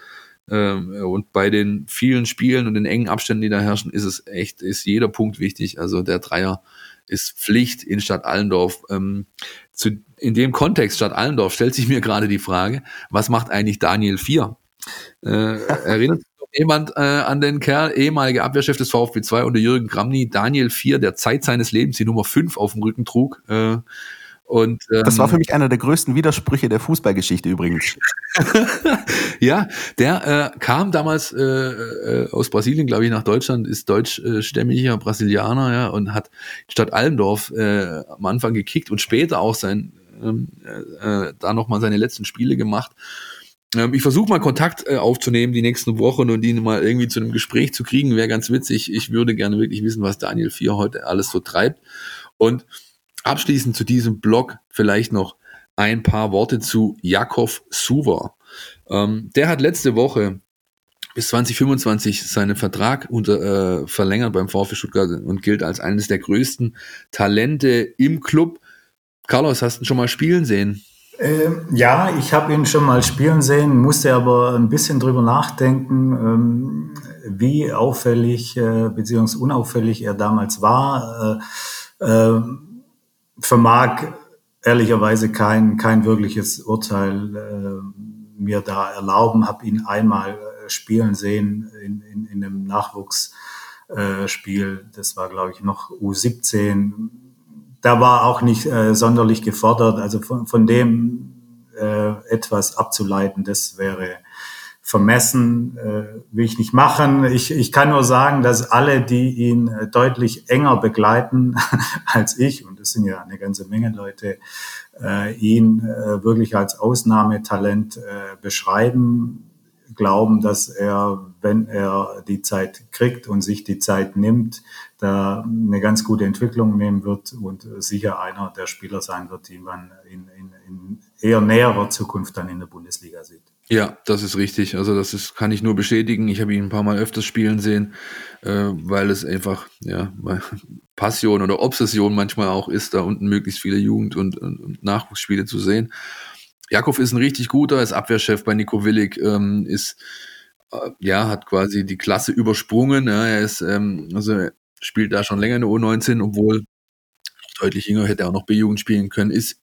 Ähm, und bei den vielen Spielen und den engen Abständen, die da herrschen, ist es echt, ist jeder Punkt wichtig. Also der Dreier ist Pflicht in Stadt Allendorf. Ähm, zu, in dem Kontext Stadt Allendorf stellt sich mir gerade die Frage, was macht eigentlich Daniel 4? Äh, erinnert sich jemand äh, an den Kerl, ehemaliger Abwehrchef des VfB 2 unter Jürgen Gramny, Daniel 4, der Zeit seines Lebens die Nummer 5 auf dem Rücken trug. Äh, und, ähm, das war für mich einer der größten Widersprüche der Fußballgeschichte übrigens. (laughs) ja, der äh, kam damals äh, äh, aus Brasilien, glaube ich, nach Deutschland, ist deutschstämmiger Brasilianer, ja, und hat Stadt Allendorf äh, am Anfang gekickt und später auch sein ähm, äh, da nochmal seine letzten Spiele gemacht. Ähm, ich versuche mal Kontakt äh, aufzunehmen die nächsten Wochen und ihn mal irgendwie zu einem Gespräch zu kriegen, wäre ganz witzig. Ich würde gerne wirklich wissen, was Daniel 4 heute alles so treibt. Und Abschließend zu diesem Blog vielleicht noch ein paar Worte zu Jakov Suva. Ähm, der hat letzte Woche bis 2025 seinen Vertrag unter, äh, verlängert beim VfB Stuttgart und gilt als eines der größten Talente im Club. Carlos, hast du ihn schon mal spielen sehen? Ähm, ja, ich habe ihn schon mal spielen sehen, musste aber ein bisschen drüber nachdenken, ähm, wie auffällig äh, bzw. unauffällig er damals war. Äh, äh, vermag ehrlicherweise kein, kein wirkliches Urteil äh, mir da erlauben, habe ihn einmal äh, spielen sehen in, in, in einem Nachwuchsspiel. Das war, glaube ich, noch U17. Da war auch nicht äh, sonderlich gefordert. Also von, von dem äh, etwas abzuleiten, das wäre vermessen, äh, will ich nicht machen. Ich, ich kann nur sagen, dass alle, die ihn äh, deutlich enger begleiten (laughs) als ich, und das sind ja eine ganze Menge Leute, äh, ihn äh, wirklich als Ausnahmetalent äh, beschreiben, glauben, dass er, wenn er die Zeit kriegt und sich die Zeit nimmt, da eine ganz gute Entwicklung nehmen wird und sicher einer der Spieler sein wird, die man in, in, in eher näherer Zukunft dann in der Bundesliga sieht. Ja, das ist richtig. Also das ist, kann ich nur bestätigen. Ich habe ihn ein paar Mal öfters spielen sehen, äh, weil es einfach ja Passion oder Obsession manchmal auch ist, da unten möglichst viele Jugend- und, und, Nachwuchsspiele zu sehen. Jakov ist ein richtig guter, ist Abwehrchef bei Nico Willig, ähm, ist ja hat quasi die Klasse übersprungen. Ja, er ist ähm, also spielt da schon länger in der U19, obwohl deutlich jünger hätte er auch noch B-Jugend spielen können, ist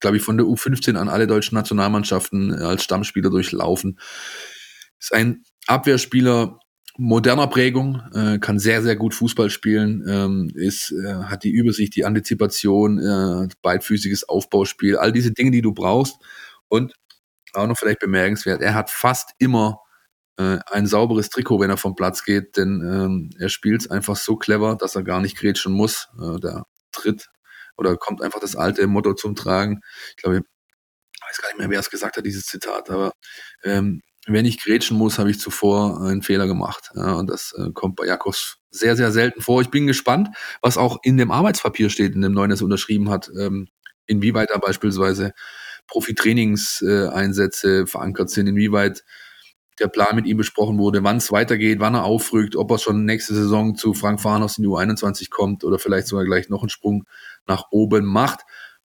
glaube ich, von der U15 an alle deutschen Nationalmannschaften äh, als Stammspieler durchlaufen. Ist ein Abwehrspieler moderner Prägung, äh, kann sehr, sehr gut Fußball spielen, ähm, ist, äh, hat die Übersicht, die Antizipation, äh, beidfüßiges Aufbauspiel, all diese Dinge, die du brauchst. Und auch noch vielleicht bemerkenswert, er hat fast immer äh, ein sauberes Trikot, wenn er vom Platz geht, denn ähm, er spielt einfach so clever, dass er gar nicht grätschen muss. Äh, der tritt oder kommt einfach das alte Motto zum Tragen. Ich glaube, ich weiß gar nicht mehr, wer es gesagt hat, dieses Zitat, aber ähm, wenn ich grätschen muss, habe ich zuvor einen Fehler gemacht. Ja, und das äh, kommt bei Jakobs sehr, sehr selten vor. Ich bin gespannt, was auch in dem Arbeitspapier steht, in dem neuen, das unterschrieben hat, ähm, inwieweit da beispielsweise Profi-Trainingseinsätze verankert sind, inwieweit der Plan mit ihm besprochen wurde, wann es weitergeht, wann er aufrückt, ob er schon nächste Saison zu Frank Farnhaus in die U21 kommt oder vielleicht sogar gleich noch einen Sprung nach oben macht.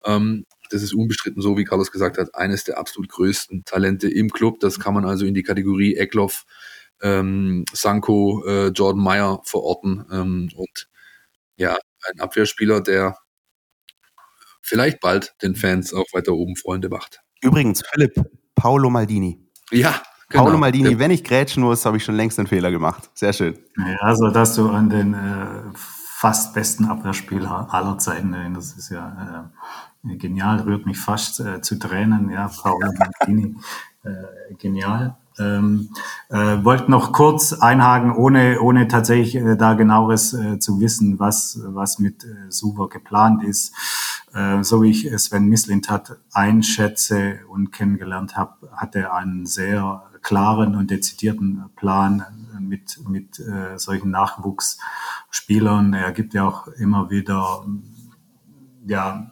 Ähm, das ist unbestritten so, wie Carlos gesagt hat, eines der absolut größten Talente im Club. Das kann man also in die Kategorie Eckloff, ähm, Sanko, äh, Jordan Meyer verorten. Ähm, und ja, ein Abwehrspieler, der vielleicht bald den Fans auch weiter oben Freunde macht. Übrigens, Philipp, Paolo Maldini. Ja, Genau. Paolo Maldini, wenn ich grätschen muss, habe ich schon längst einen Fehler gemacht. Sehr schön. Ja, also dass du an den äh, fast besten Abwehrspieler aller Zeiten erinnerst, ist ja äh, genial, rührt mich fast äh, zu Tränen. Ja, Paolo (laughs) Maldini, äh, genial. Ähm, äh, wollte noch kurz einhaken, ohne, ohne tatsächlich äh, da genaueres äh, zu wissen, was, was mit äh, Suva geplant ist. Äh, so wie ich Sven Mislintat einschätze und kennengelernt habe, hat er einen sehr klaren und dezidierten Plan mit, mit äh, solchen Nachwuchsspielern. Er gibt ja auch immer wieder, ja,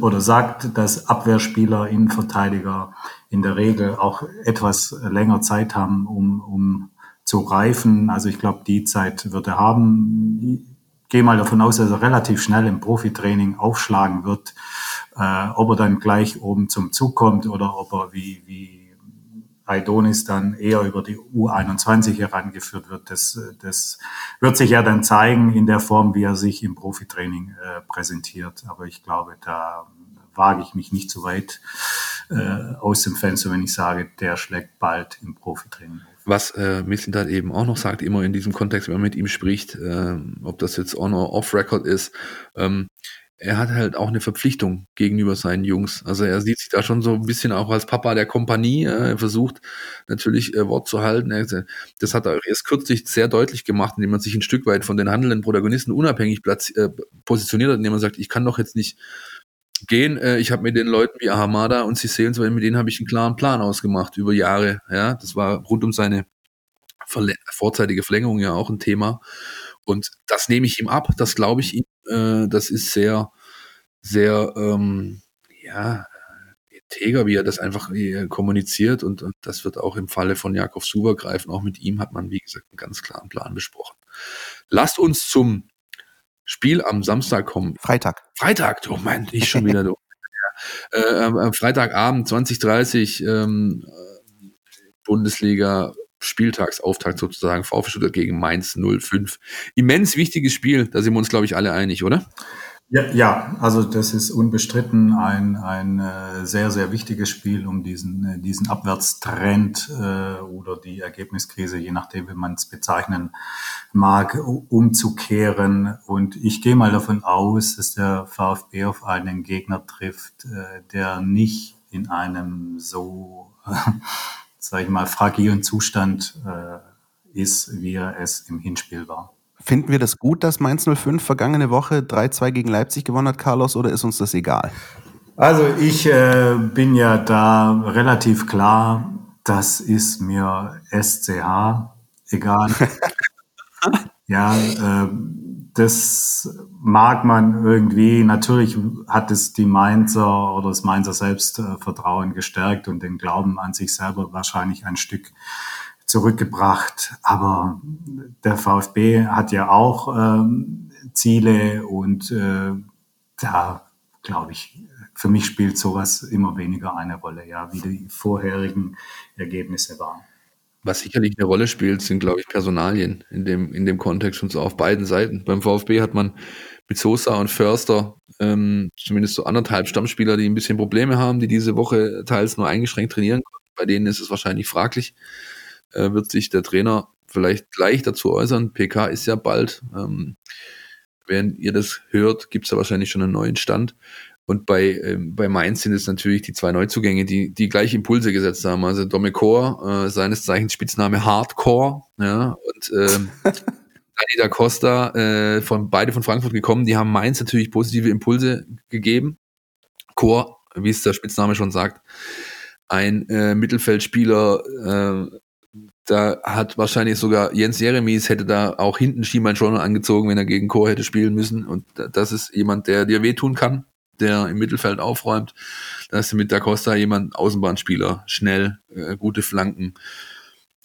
oder sagt, dass Abwehrspieler, Innenverteidiger in der Regel auch etwas länger Zeit haben, um, um zu reifen. Also ich glaube, die Zeit wird er haben. Ich gehe mal davon aus, dass er relativ schnell im Profitraining aufschlagen wird. Äh, ob er dann gleich oben zum Zug kommt oder ob er wie, wie Aidonis dann eher über die U21 herangeführt wird, das, das wird sich ja dann zeigen in der Form, wie er sich im Profitraining äh, präsentiert. Aber ich glaube, da wage ich mich nicht so weit äh, aus dem Fenster, wenn ich sage, der schlägt bald im Profitraining was äh, Mislintat eben auch noch sagt, immer in diesem Kontext, wenn man mit ihm spricht, äh, ob das jetzt on or off record ist, ähm, er hat halt auch eine Verpflichtung gegenüber seinen Jungs. Also er sieht sich da schon so ein bisschen auch als Papa der Kompanie. Äh, er versucht natürlich äh, Wort zu halten. Das hat er erst kürzlich sehr deutlich gemacht, indem man sich ein Stück weit von den handelnden Protagonisten unabhängig äh, positioniert hat, indem man sagt, ich kann doch jetzt nicht gehen. Ich habe mit den Leuten wie Ahamada und Cicel, mit denen habe ich einen klaren Plan ausgemacht über Jahre. Ja, das war rund um seine Verle vorzeitige Verlängerung ja auch ein Thema. Und das nehme ich ihm ab, das glaube ich ihm. Äh, das ist sehr, sehr, ähm, ja, integer, wie er das einfach kommuniziert. Und, und, das wird auch im Falle von Jakob Suber greifen. Auch mit ihm hat man, wie gesagt, einen ganz klaren Plan besprochen. Lasst uns zum Spiel am Samstag kommen. Freitag. Freitag, oh mein, ich schon wieder. du. (laughs) äh, Freitagabend 2030 ähm, Bundesliga Spieltagsauftakt sozusagen, VfB Stuttgart gegen Mainz 05. Immens wichtiges Spiel, da sind wir uns, glaube ich, alle einig, oder? Ja, ja, also das ist unbestritten ein, ein äh, sehr, sehr wichtiges Spiel, um diesen, äh, diesen Abwärtstrend äh, oder die Ergebniskrise, je nachdem, wie man es bezeichnen mag, umzukehren. Und ich gehe mal davon aus, dass der VfB auf einen Gegner trifft, äh, der nicht in einem so, (laughs) sage ich mal, fragilen Zustand äh, ist, wie er es im Hinspiel war. Finden wir das gut, dass Mainz 05 vergangene Woche 3-2 gegen Leipzig gewonnen hat, Carlos, oder ist uns das egal? Also ich äh, bin ja da relativ klar, das ist mir SCH egal. (laughs) ja, äh, das mag man irgendwie. Natürlich hat es die Mainzer oder das Mainzer Selbstvertrauen gestärkt und den Glauben an sich selber wahrscheinlich ein Stück zurückgebracht. Aber der VfB hat ja auch ähm, Ziele und äh, da glaube ich, für mich spielt sowas immer weniger eine Rolle, ja, wie die vorherigen Ergebnisse waren. Was sicherlich eine Rolle spielt, sind, glaube ich, Personalien in dem, in dem Kontext und so auf beiden Seiten. Beim VfB hat man mit Sosa und Förster ähm, zumindest so anderthalb Stammspieler, die ein bisschen Probleme haben, die diese Woche teils nur eingeschränkt trainieren konnten. Bei denen ist es wahrscheinlich fraglich äh, wird sich der Trainer vielleicht gleich dazu äußern. PK ist ja bald. Ähm, während ihr das hört, gibt es da wahrscheinlich schon einen neuen Stand. Und bei, ähm, bei Mainz sind es natürlich die zwei Neuzugänge, die, die gleich Impulse gesetzt haben. Also Domekor, äh, seines Zeichens Spitzname Hardcore, ja, und ähm, (laughs) Dani da Costa, äh, von, beide von Frankfurt gekommen, die haben Mainz natürlich positive Impulse gegeben. Chor, wie es der Spitzname schon sagt, ein äh, Mittelfeldspieler, äh, da hat wahrscheinlich sogar Jens Jeremies hätte da auch hinten Schiemann schon angezogen, wenn er gegen Chor hätte spielen müssen. Und das ist jemand, der dir wehtun kann, der im Mittelfeld aufräumt. Da ist mit Da Costa jemand, Außenbahnspieler, schnell, äh, gute Flanken,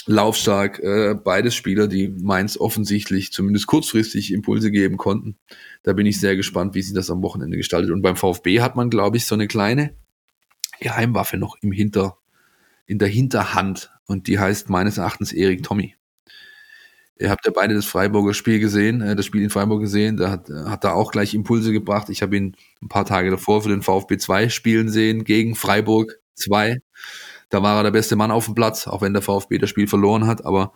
laufstark, äh, beides Spieler, die Mainz offensichtlich zumindest kurzfristig Impulse geben konnten. Da bin ich sehr gespannt, wie sich das am Wochenende gestaltet. Und beim VfB hat man, glaube ich, so eine kleine Geheimwaffe noch im Hinter, in der Hinterhand und die heißt meines Erachtens Erik Tommy. Ihr habt ja beide das Freiburger Spiel gesehen, äh, das Spiel in Freiburg gesehen, da hat, er auch gleich Impulse gebracht. Ich habe ihn ein paar Tage davor für den VfB 2 spielen sehen gegen Freiburg 2. Da war er der beste Mann auf dem Platz, auch wenn der VfB das Spiel verloren hat, aber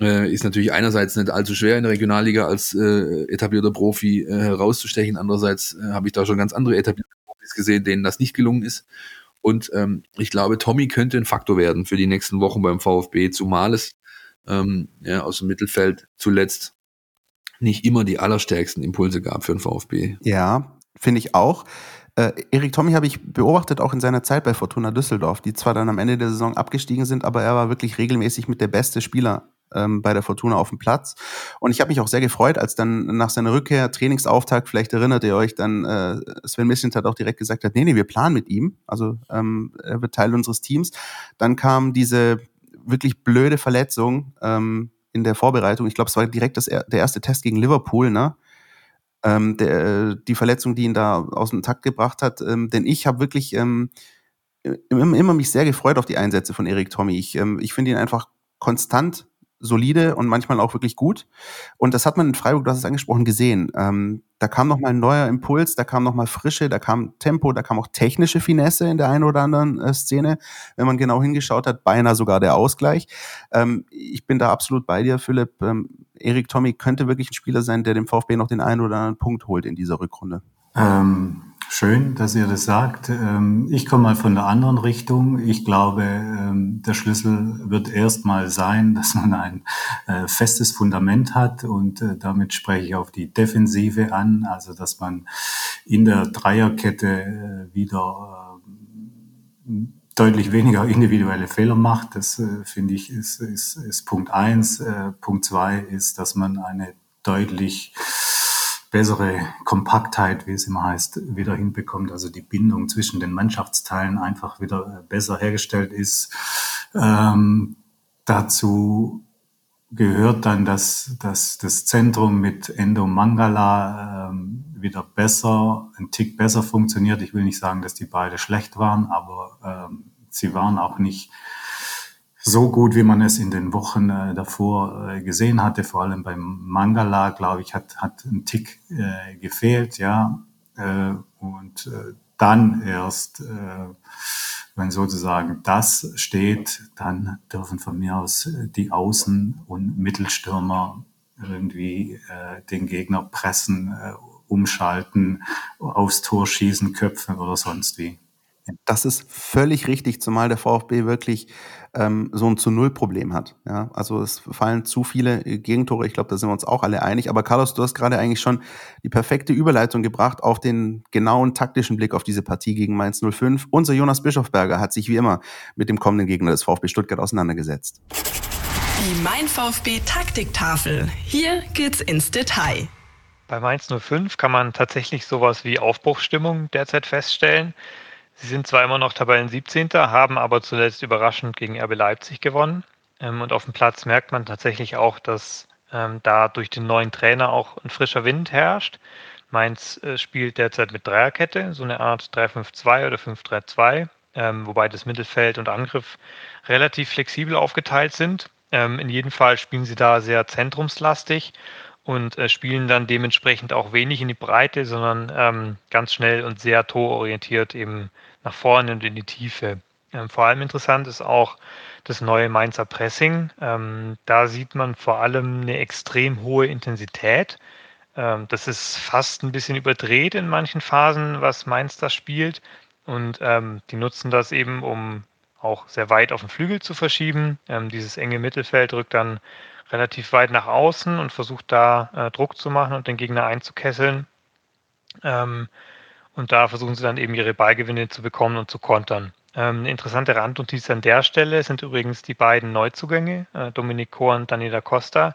äh, ist natürlich einerseits nicht allzu schwer in der Regionalliga als äh, etablierter Profi äh, herauszustechen. Andererseits äh, habe ich da schon ganz andere etablierte Profis gesehen, denen das nicht gelungen ist. Und ähm, ich glaube, Tommy könnte ein Faktor werden für die nächsten Wochen beim VfB, zumal es ähm, ja, aus dem Mittelfeld zuletzt nicht immer die allerstärksten Impulse gab für den VfB. Ja, finde ich auch. Äh, Erik Tommy habe ich beobachtet auch in seiner Zeit bei Fortuna Düsseldorf, die zwar dann am Ende der Saison abgestiegen sind, aber er war wirklich regelmäßig mit der beste Spieler ähm, bei der Fortuna auf dem Platz. Und ich habe mich auch sehr gefreut, als dann nach seiner Rückkehr, Trainingsauftakt, vielleicht erinnert ihr euch, dann äh, Sven Mislint hat auch direkt gesagt hat, nee, nee, wir planen mit ihm. Also ähm, er wird Teil unseres Teams. Dann kam diese wirklich blöde Verletzung ähm, in der Vorbereitung. Ich glaube, es war direkt das, der erste Test gegen Liverpool, ne? Ähm, der, die Verletzung, die ihn da aus dem Takt gebracht hat. Ähm, denn ich habe wirklich ähm, immer mich sehr gefreut auf die Einsätze von Erik Tommy. Ich, ähm, ich finde ihn einfach konstant solide und manchmal auch wirklich gut. Und das hat man in Freiburg, du hast es angesprochen, gesehen. Ähm, da kam noch mal ein neuer Impuls, da kam noch mal Frische, da kam Tempo, da kam auch technische Finesse in der einen oder anderen äh, Szene. Wenn man genau hingeschaut hat, beinahe sogar der Ausgleich. Ähm, ich bin da absolut bei dir, Philipp. Ähm, Erik Tommy könnte wirklich ein Spieler sein, der dem VfB noch den einen oder anderen Punkt holt in dieser Rückrunde. Ähm, Schön, dass ihr das sagt. Ähm, ich komme mal von der anderen Richtung. Ich glaube, ähm, der Schlüssel wird erstmal sein, (laughs) dass man ein äh, festes Fundament hat und äh, damit spreche ich auf die Defensive an, also dass man in der Dreierkette äh, wieder deutlich weniger individuelle Fehler macht. Das finde ich ist, ist, ist Punkt eins. Punkt zwei ist, dass man eine deutlich bessere Kompaktheit, wie es immer heißt, wieder hinbekommt. Also die Bindung zwischen den Mannschaftsteilen einfach wieder äh, besser hergestellt ist. Ähm, dazu gehört dann, dass, dass das Zentrum mit Endo Mangala ähm, wieder besser, ein Tick besser funktioniert. Ich will nicht sagen, dass die beide schlecht waren, aber ähm, sie waren auch nicht so gut, wie man es in den Wochen äh, davor äh, gesehen hatte. Vor allem beim Mangala, glaube ich, hat, hat ein Tick äh, gefehlt, ja. Äh, und äh, dann erst, äh, wenn sozusagen das steht, dann dürfen von mir aus die Außen- und Mittelstürmer irgendwie äh, den Gegner pressen, äh, umschalten, aufs Tor schießen, köpfen oder sonst wie. Das ist völlig richtig, zumal der VfB wirklich ähm, so ein zu Null Problem hat. Ja, also es fallen zu viele äh, Gegentore. Ich glaube, da sind wir uns auch alle einig. Aber Carlos, du hast gerade eigentlich schon die perfekte Überleitung gebracht auf den genauen taktischen Blick auf diese Partie gegen Mainz 05. Unser Jonas Bischofberger hat sich wie immer mit dem kommenden Gegner des VfB Stuttgart auseinandergesetzt. Die Mein VfB Taktiktafel. Hier geht's ins Detail. Bei Mainz 05 kann man tatsächlich sowas wie Aufbruchsstimmung derzeit feststellen. Sie sind zwar immer noch Tabellen 17., haben aber zuletzt überraschend gegen RB Leipzig gewonnen. Ähm, und auf dem Platz merkt man tatsächlich auch, dass ähm, da durch den neuen Trainer auch ein frischer Wind herrscht. Mainz äh, spielt derzeit mit Dreierkette, so eine Art 3-5-2 oder 5-3-2, ähm, wobei das Mittelfeld und Angriff relativ flexibel aufgeteilt sind. In jedem Fall spielen sie da sehr zentrumslastig und äh, spielen dann dementsprechend auch wenig in die Breite, sondern ganz schnell und sehr tororientiert eben nach vorne und in die Tiefe. Ähm, vor allem interessant ist auch das neue Mainzer Pressing. Ähm, da sieht man vor allem eine extrem hohe Intensität. Ähm, das ist fast ein bisschen überdreht in manchen Phasen, was Mainz da spielt. Und ähm, die nutzen das eben, um auch sehr weit auf den Flügel zu verschieben. Ähm, dieses enge Mittelfeld rückt dann relativ weit nach außen und versucht da äh, Druck zu machen und den Gegner einzukesseln. Ähm, und da versuchen sie dann eben ihre Ballgewinne zu bekommen und zu kontern. Ähm, eine interessante Randnotiz an der Stelle sind übrigens die beiden Neuzugänge, äh, Dominik Kohr und Daniela Costa.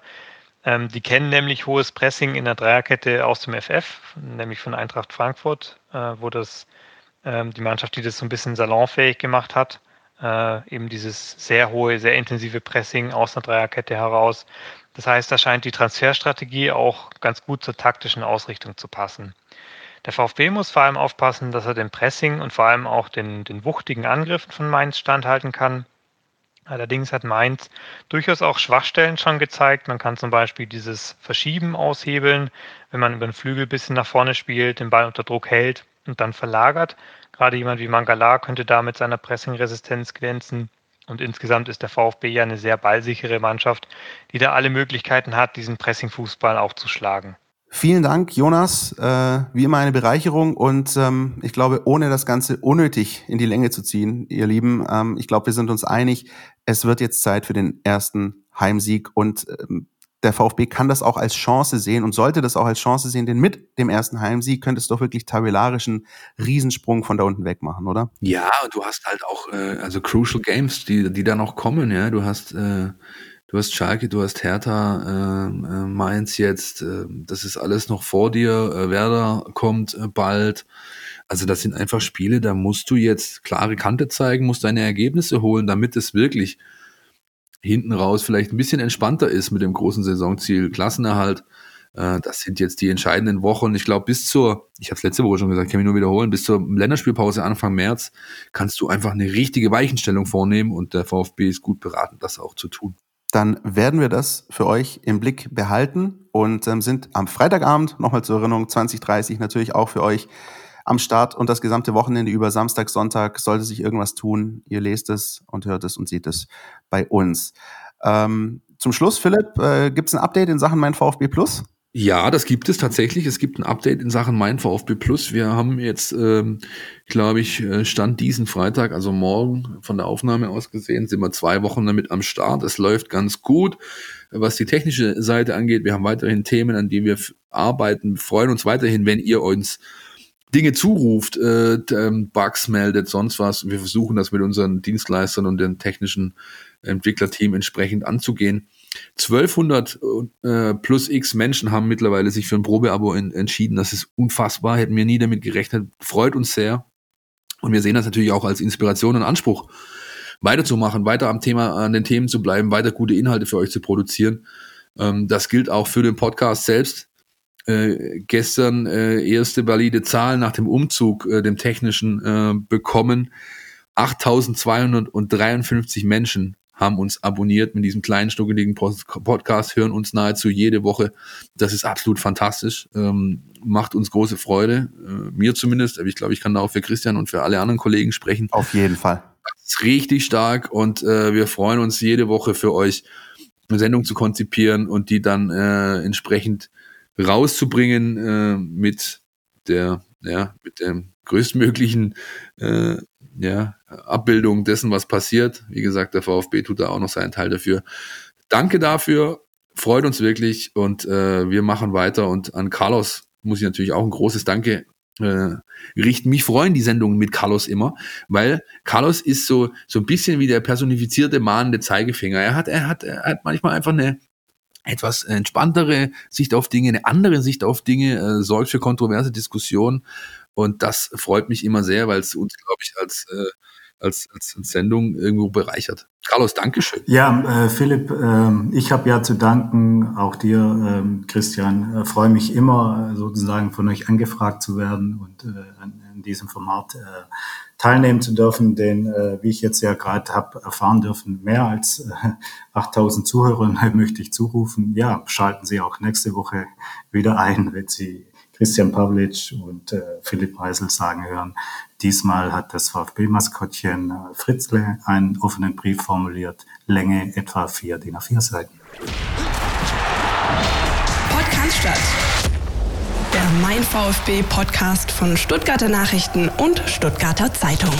Ähm, die kennen nämlich hohes Pressing in der Dreierkette aus dem FF, nämlich von Eintracht Frankfurt, äh, wo das ähm, die Mannschaft, die das so ein bisschen salonfähig gemacht hat äh, eben dieses sehr hohe, sehr intensive Pressing aus einer Dreierkette heraus. Das heißt, da scheint die Transferstrategie auch ganz gut zur taktischen Ausrichtung zu passen. Der VfB muss vor allem aufpassen, dass er dem Pressing und vor allem auch den, den wuchtigen Angriffen von Mainz standhalten kann. Allerdings hat Mainz durchaus auch Schwachstellen schon gezeigt. Man kann zum Beispiel dieses Verschieben aushebeln, wenn man über den Flügel ein bisschen nach vorne spielt, den Ball unter Druck hält und dann verlagert. Gerade jemand wie Mangala könnte da mit seiner Pressingresistenz glänzen. Und insgesamt ist der VfB ja eine sehr ballsichere Mannschaft, die da alle Möglichkeiten hat, diesen Pressingfußball auch zu schlagen. Vielen Dank, Jonas. Äh, wie immer eine Bereicherung und ähm, ich glaube, ohne das Ganze unnötig in die Länge zu ziehen, ihr Lieben, ähm, ich glaube, wir sind uns einig, es wird jetzt Zeit für den ersten Heimsieg und ähm, der VfB kann das auch als Chance sehen und sollte das auch als Chance sehen, denn mit dem ersten Heimsieg könnte es doch wirklich tabellarischen Riesensprung von da unten weg machen, oder? Ja, du hast halt auch äh, also Crucial Games, die die da noch kommen, ja. Du hast äh, du hast Schalke, du hast Hertha, äh, äh, Mainz jetzt, äh, das ist alles noch vor dir. Äh, Werder kommt äh, bald. Also das sind einfach Spiele, da musst du jetzt klare Kante zeigen, musst deine Ergebnisse holen, damit es wirklich hinten raus vielleicht ein bisschen entspannter ist mit dem großen Saisonziel Klassenerhalt. Äh, das sind jetzt die entscheidenden Wochen. Ich glaube, bis zur, ich habe es letzte Woche schon gesagt, kann mich nur wiederholen, bis zur Länderspielpause Anfang März kannst du einfach eine richtige Weichenstellung vornehmen und der VfB ist gut beraten, das auch zu tun. Dann werden wir das für euch im Blick behalten und ähm, sind am Freitagabend, nochmal zur Erinnerung, 2030 natürlich auch für euch am Start und das gesamte Wochenende über Samstag, Sonntag sollte sich irgendwas tun. Ihr lest es und hört es und seht es bei uns. Ähm, zum Schluss, Philipp, äh, gibt es ein Update in Sachen mein VfB Plus? Ja, das gibt es tatsächlich. Es gibt ein Update in Sachen Mein VfB Plus. Wir haben jetzt, ähm, glaube ich, äh, Stand diesen Freitag, also morgen von der Aufnahme aus gesehen, sind wir zwei Wochen damit am Start. Es läuft ganz gut, was die technische Seite angeht. Wir haben weiterhin Themen, an die wir arbeiten. Wir freuen uns weiterhin, wenn ihr uns Dinge zuruft, äh, ähm, Bugs meldet, sonst was. Wir versuchen das mit unseren Dienstleistern und dem technischen Entwicklerteam entsprechend anzugehen. 1200 äh, plus x Menschen haben mittlerweile sich für ein Probeabo in, entschieden. Das ist unfassbar, hätten wir nie damit gerechnet. Freut uns sehr. Und wir sehen das natürlich auch als Inspiration und Anspruch, weiterzumachen, weiter am Thema, an den Themen zu bleiben, weiter gute Inhalte für euch zu produzieren. Ähm, das gilt auch für den Podcast selbst. Äh, gestern äh, erste valide Zahl nach dem Umzug, äh, dem technischen, äh, bekommen. 8253 Menschen haben uns abonniert mit diesem kleinen, schnuckeligen Podcast, hören uns nahezu jede Woche. Das ist absolut fantastisch, ähm, macht uns große Freude, äh, mir zumindest, aber ich glaube, ich kann da auch für Christian und für alle anderen Kollegen sprechen. Auf jeden Fall. Das ist richtig stark und äh, wir freuen uns jede Woche für euch eine Sendung zu konzipieren und die dann äh, entsprechend rauszubringen äh, mit der, ja, mit dem größtmöglichen äh, ja, Abbildung dessen, was passiert. Wie gesagt, der VfB tut da auch noch seinen Teil dafür. Danke dafür, freut uns wirklich und äh, wir machen weiter. Und an Carlos muss ich natürlich auch ein großes Danke äh, richten. Mich freuen die Sendungen mit Carlos immer, weil Carlos ist so so ein bisschen wie der personifizierte mahnende Zeigefinger. Er hat er hat er hat manchmal einfach eine etwas entspanntere Sicht auf Dinge, eine andere Sicht auf Dinge, äh, sorgt für kontroverse Diskussionen und das freut mich immer sehr, weil es uns, glaube ich, als, äh, als, als Sendung irgendwo bereichert. Carlos, Dankeschön. Ja, äh, Philipp, äh, ich habe ja zu danken, auch dir, äh, Christian. Äh, freue mich immer, sozusagen von euch angefragt zu werden und äh, an, an diesem Format äh, teilnehmen zu dürfen, denn äh, wie ich jetzt ja gerade habe erfahren dürfen, mehr als äh, 8000 Zuhörer (laughs) möchte ich zurufen. Ja, schalten Sie auch nächste Woche wieder ein, wenn Sie Christian Pavlic und äh, Philipp Reisel sagen hören. Diesmal hat das VfB-Maskottchen äh, Fritzle einen offenen Brief formuliert, Länge etwa vier DIN A4 Seiten. Podcast Der Mein VfB Podcast von Stuttgarter Nachrichten und Stuttgarter Zeitung.